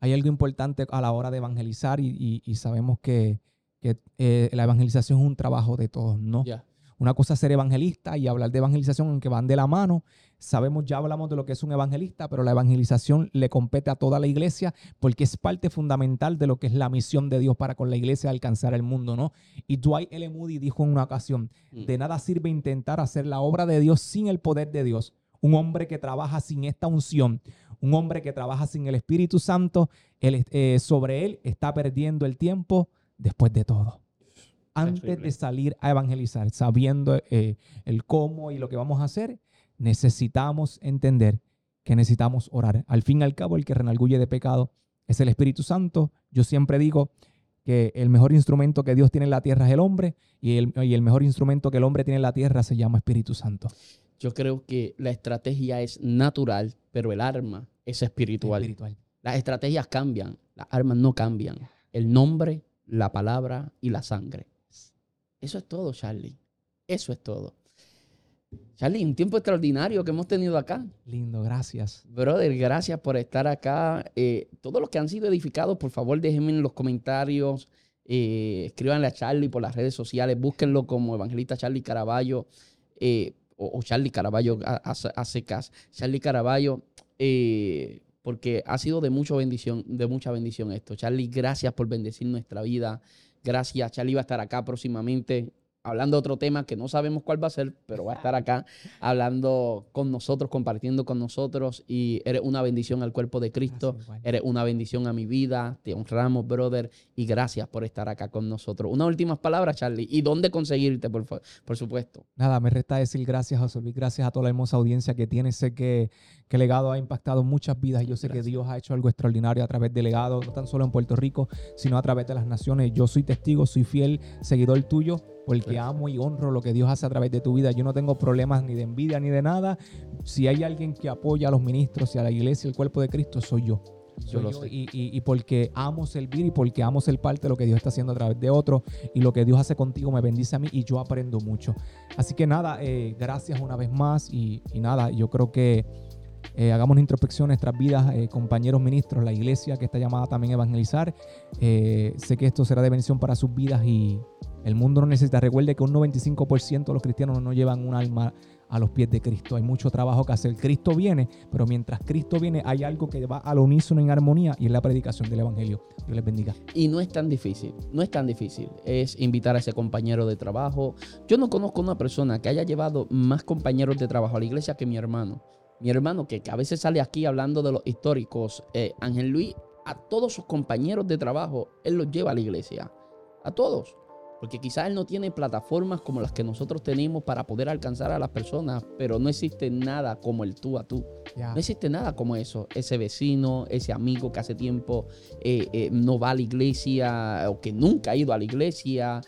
hay algo importante a la hora de evangelizar y, y- y sabemos que, que, eh, la evangelización es un trabajo de todos, ¿no? Ya. Una cosa es ser evangelista y hablar de evangelización, aunque van de la mano. Sabemos, ya hablamos de lo que es un evangelista, pero la evangelización le compete a toda la iglesia porque es parte fundamental de lo que es la misión de Dios para con la iglesia alcanzar el mundo, ¿no? Y Dwight L. Moody dijo en una ocasión, Mm. de nada sirve intentar hacer la obra de Dios sin el poder de Dios. Un hombre que trabaja sin esta unción, un hombre que trabaja sin el Espíritu Santo, él, eh, sobre él está perdiendo el tiempo después de todo. Antes Terrible. de salir a evangelizar, sabiendo eh, el cómo y lo que vamos a hacer, necesitamos entender que necesitamos orar. Al fin y al cabo, el que renalguye de pecado es el Espíritu Santo. Yo siempre digo que el mejor instrumento que Dios tiene en la tierra es el hombre y el, y el mejor instrumento que el hombre tiene en la tierra se llama Espíritu Santo. Yo creo que la estrategia es natural, pero el arma es espiritual. Espiritual. Las estrategias cambian, las armas no cambian. El nombre, la palabra y la sangre. Eso es todo, Charlie. Eso es todo. Charlie, un tiempo extraordinario que hemos tenido acá. Lindo, gracias. Brother, gracias por estar acá. Eh, todos los que han sido edificados, por favor, déjenme en los comentarios. Eh, escríbanle a Charlie por las redes sociales. Búsquenlo como Evangelista Charlie Caraballo eh, o, Charlie Caraballo a, secas. Charlie Caraballo, porque ha sido de, mucha bendición, de mucha bendición esto. Charlie, gracias por bendecir nuestra vida. Gracias. Charlie va a estar acá próximamente hablando de otro tema que no sabemos cuál va a ser, pero va a estar acá hablando con nosotros, compartiendo con nosotros y eres una bendición al cuerpo de Cristo, eres una bendición a mi vida, te honramos, brother, y gracias por estar acá con nosotros. Una última palabra, Charlie, y dónde conseguirte, por, por supuesto. Nada, me resta decir gracias, José Luis, gracias a toda la hermosa audiencia que tiene, sé que, que Legado ha impactado muchas vidas y yo sé que Dios ha hecho algo extraordinario a través de Legado, no tan solo en Puerto Rico, sino a través de las naciones. Yo soy testigo, soy fiel seguidor tuyo porque amo y honro lo que Dios hace a través de tu vida. Yo no tengo problemas ni de envidia ni de nada. Si hay alguien que apoya a los ministros y a la iglesia, el cuerpo de Cristo, soy yo. Yo lo sé. Y, porque amo servir y porque amo ser parte de lo que Dios está haciendo a través de otros y lo que Dios hace contigo me bendice a mí y yo aprendo mucho. Así que nada, eh, gracias una vez más y, nada, yo creo que eh, hagamos introspección en nuestras vidas, eh, compañeros ministros, la iglesia que está llamada también a evangelizar. sé que esto será de bendición para sus vidas y el mundo no necesita. Recuerde que un 95% de los cristianos no llevan un alma a los pies de Cristo. Hay mucho trabajo que hacer. Cristo viene, pero mientras Cristo viene hay algo que va al unísono en armonía y es la predicación del Evangelio. Dios les bendiga. Y no es tan difícil, no es tan difícil. Es invitar a ese compañero de trabajo. Yo no conozco una persona que haya llevado más compañeros de trabajo a la iglesia que mi hermano. Mi hermano que, a veces sale aquí hablando de los históricos, eh, Ángel Luis, a todos sus compañeros de trabajo, él los lleva a la iglesia. A todos. Porque quizás él no tiene plataformas como las que nosotros tenemos para poder alcanzar a las personas, pero no existe nada como el tú a tú. No existe nada como eso. Ese vecino, ese amigo que hace tiempo eh, eh, no va a la iglesia o que nunca ha ido a la iglesia,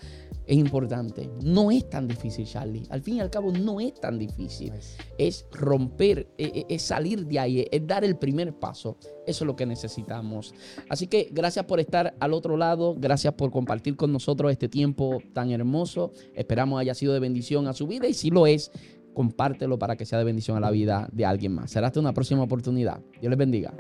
es importante. No es tan difícil, Charlie. Al fin y al cabo, no es tan difícil. Es romper, e, e, es, salir de ahí, es dar el primer paso. Eso es lo que necesitamos. Así que gracias por estar al otro lado. Gracias por compartir con nosotros este tiempo tan hermoso. Esperamos haya sido de bendición a su vida y si lo es, compártelo para que sea de bendición a la vida de alguien más. Será hasta una próxima oportunidad. Dios les bendiga.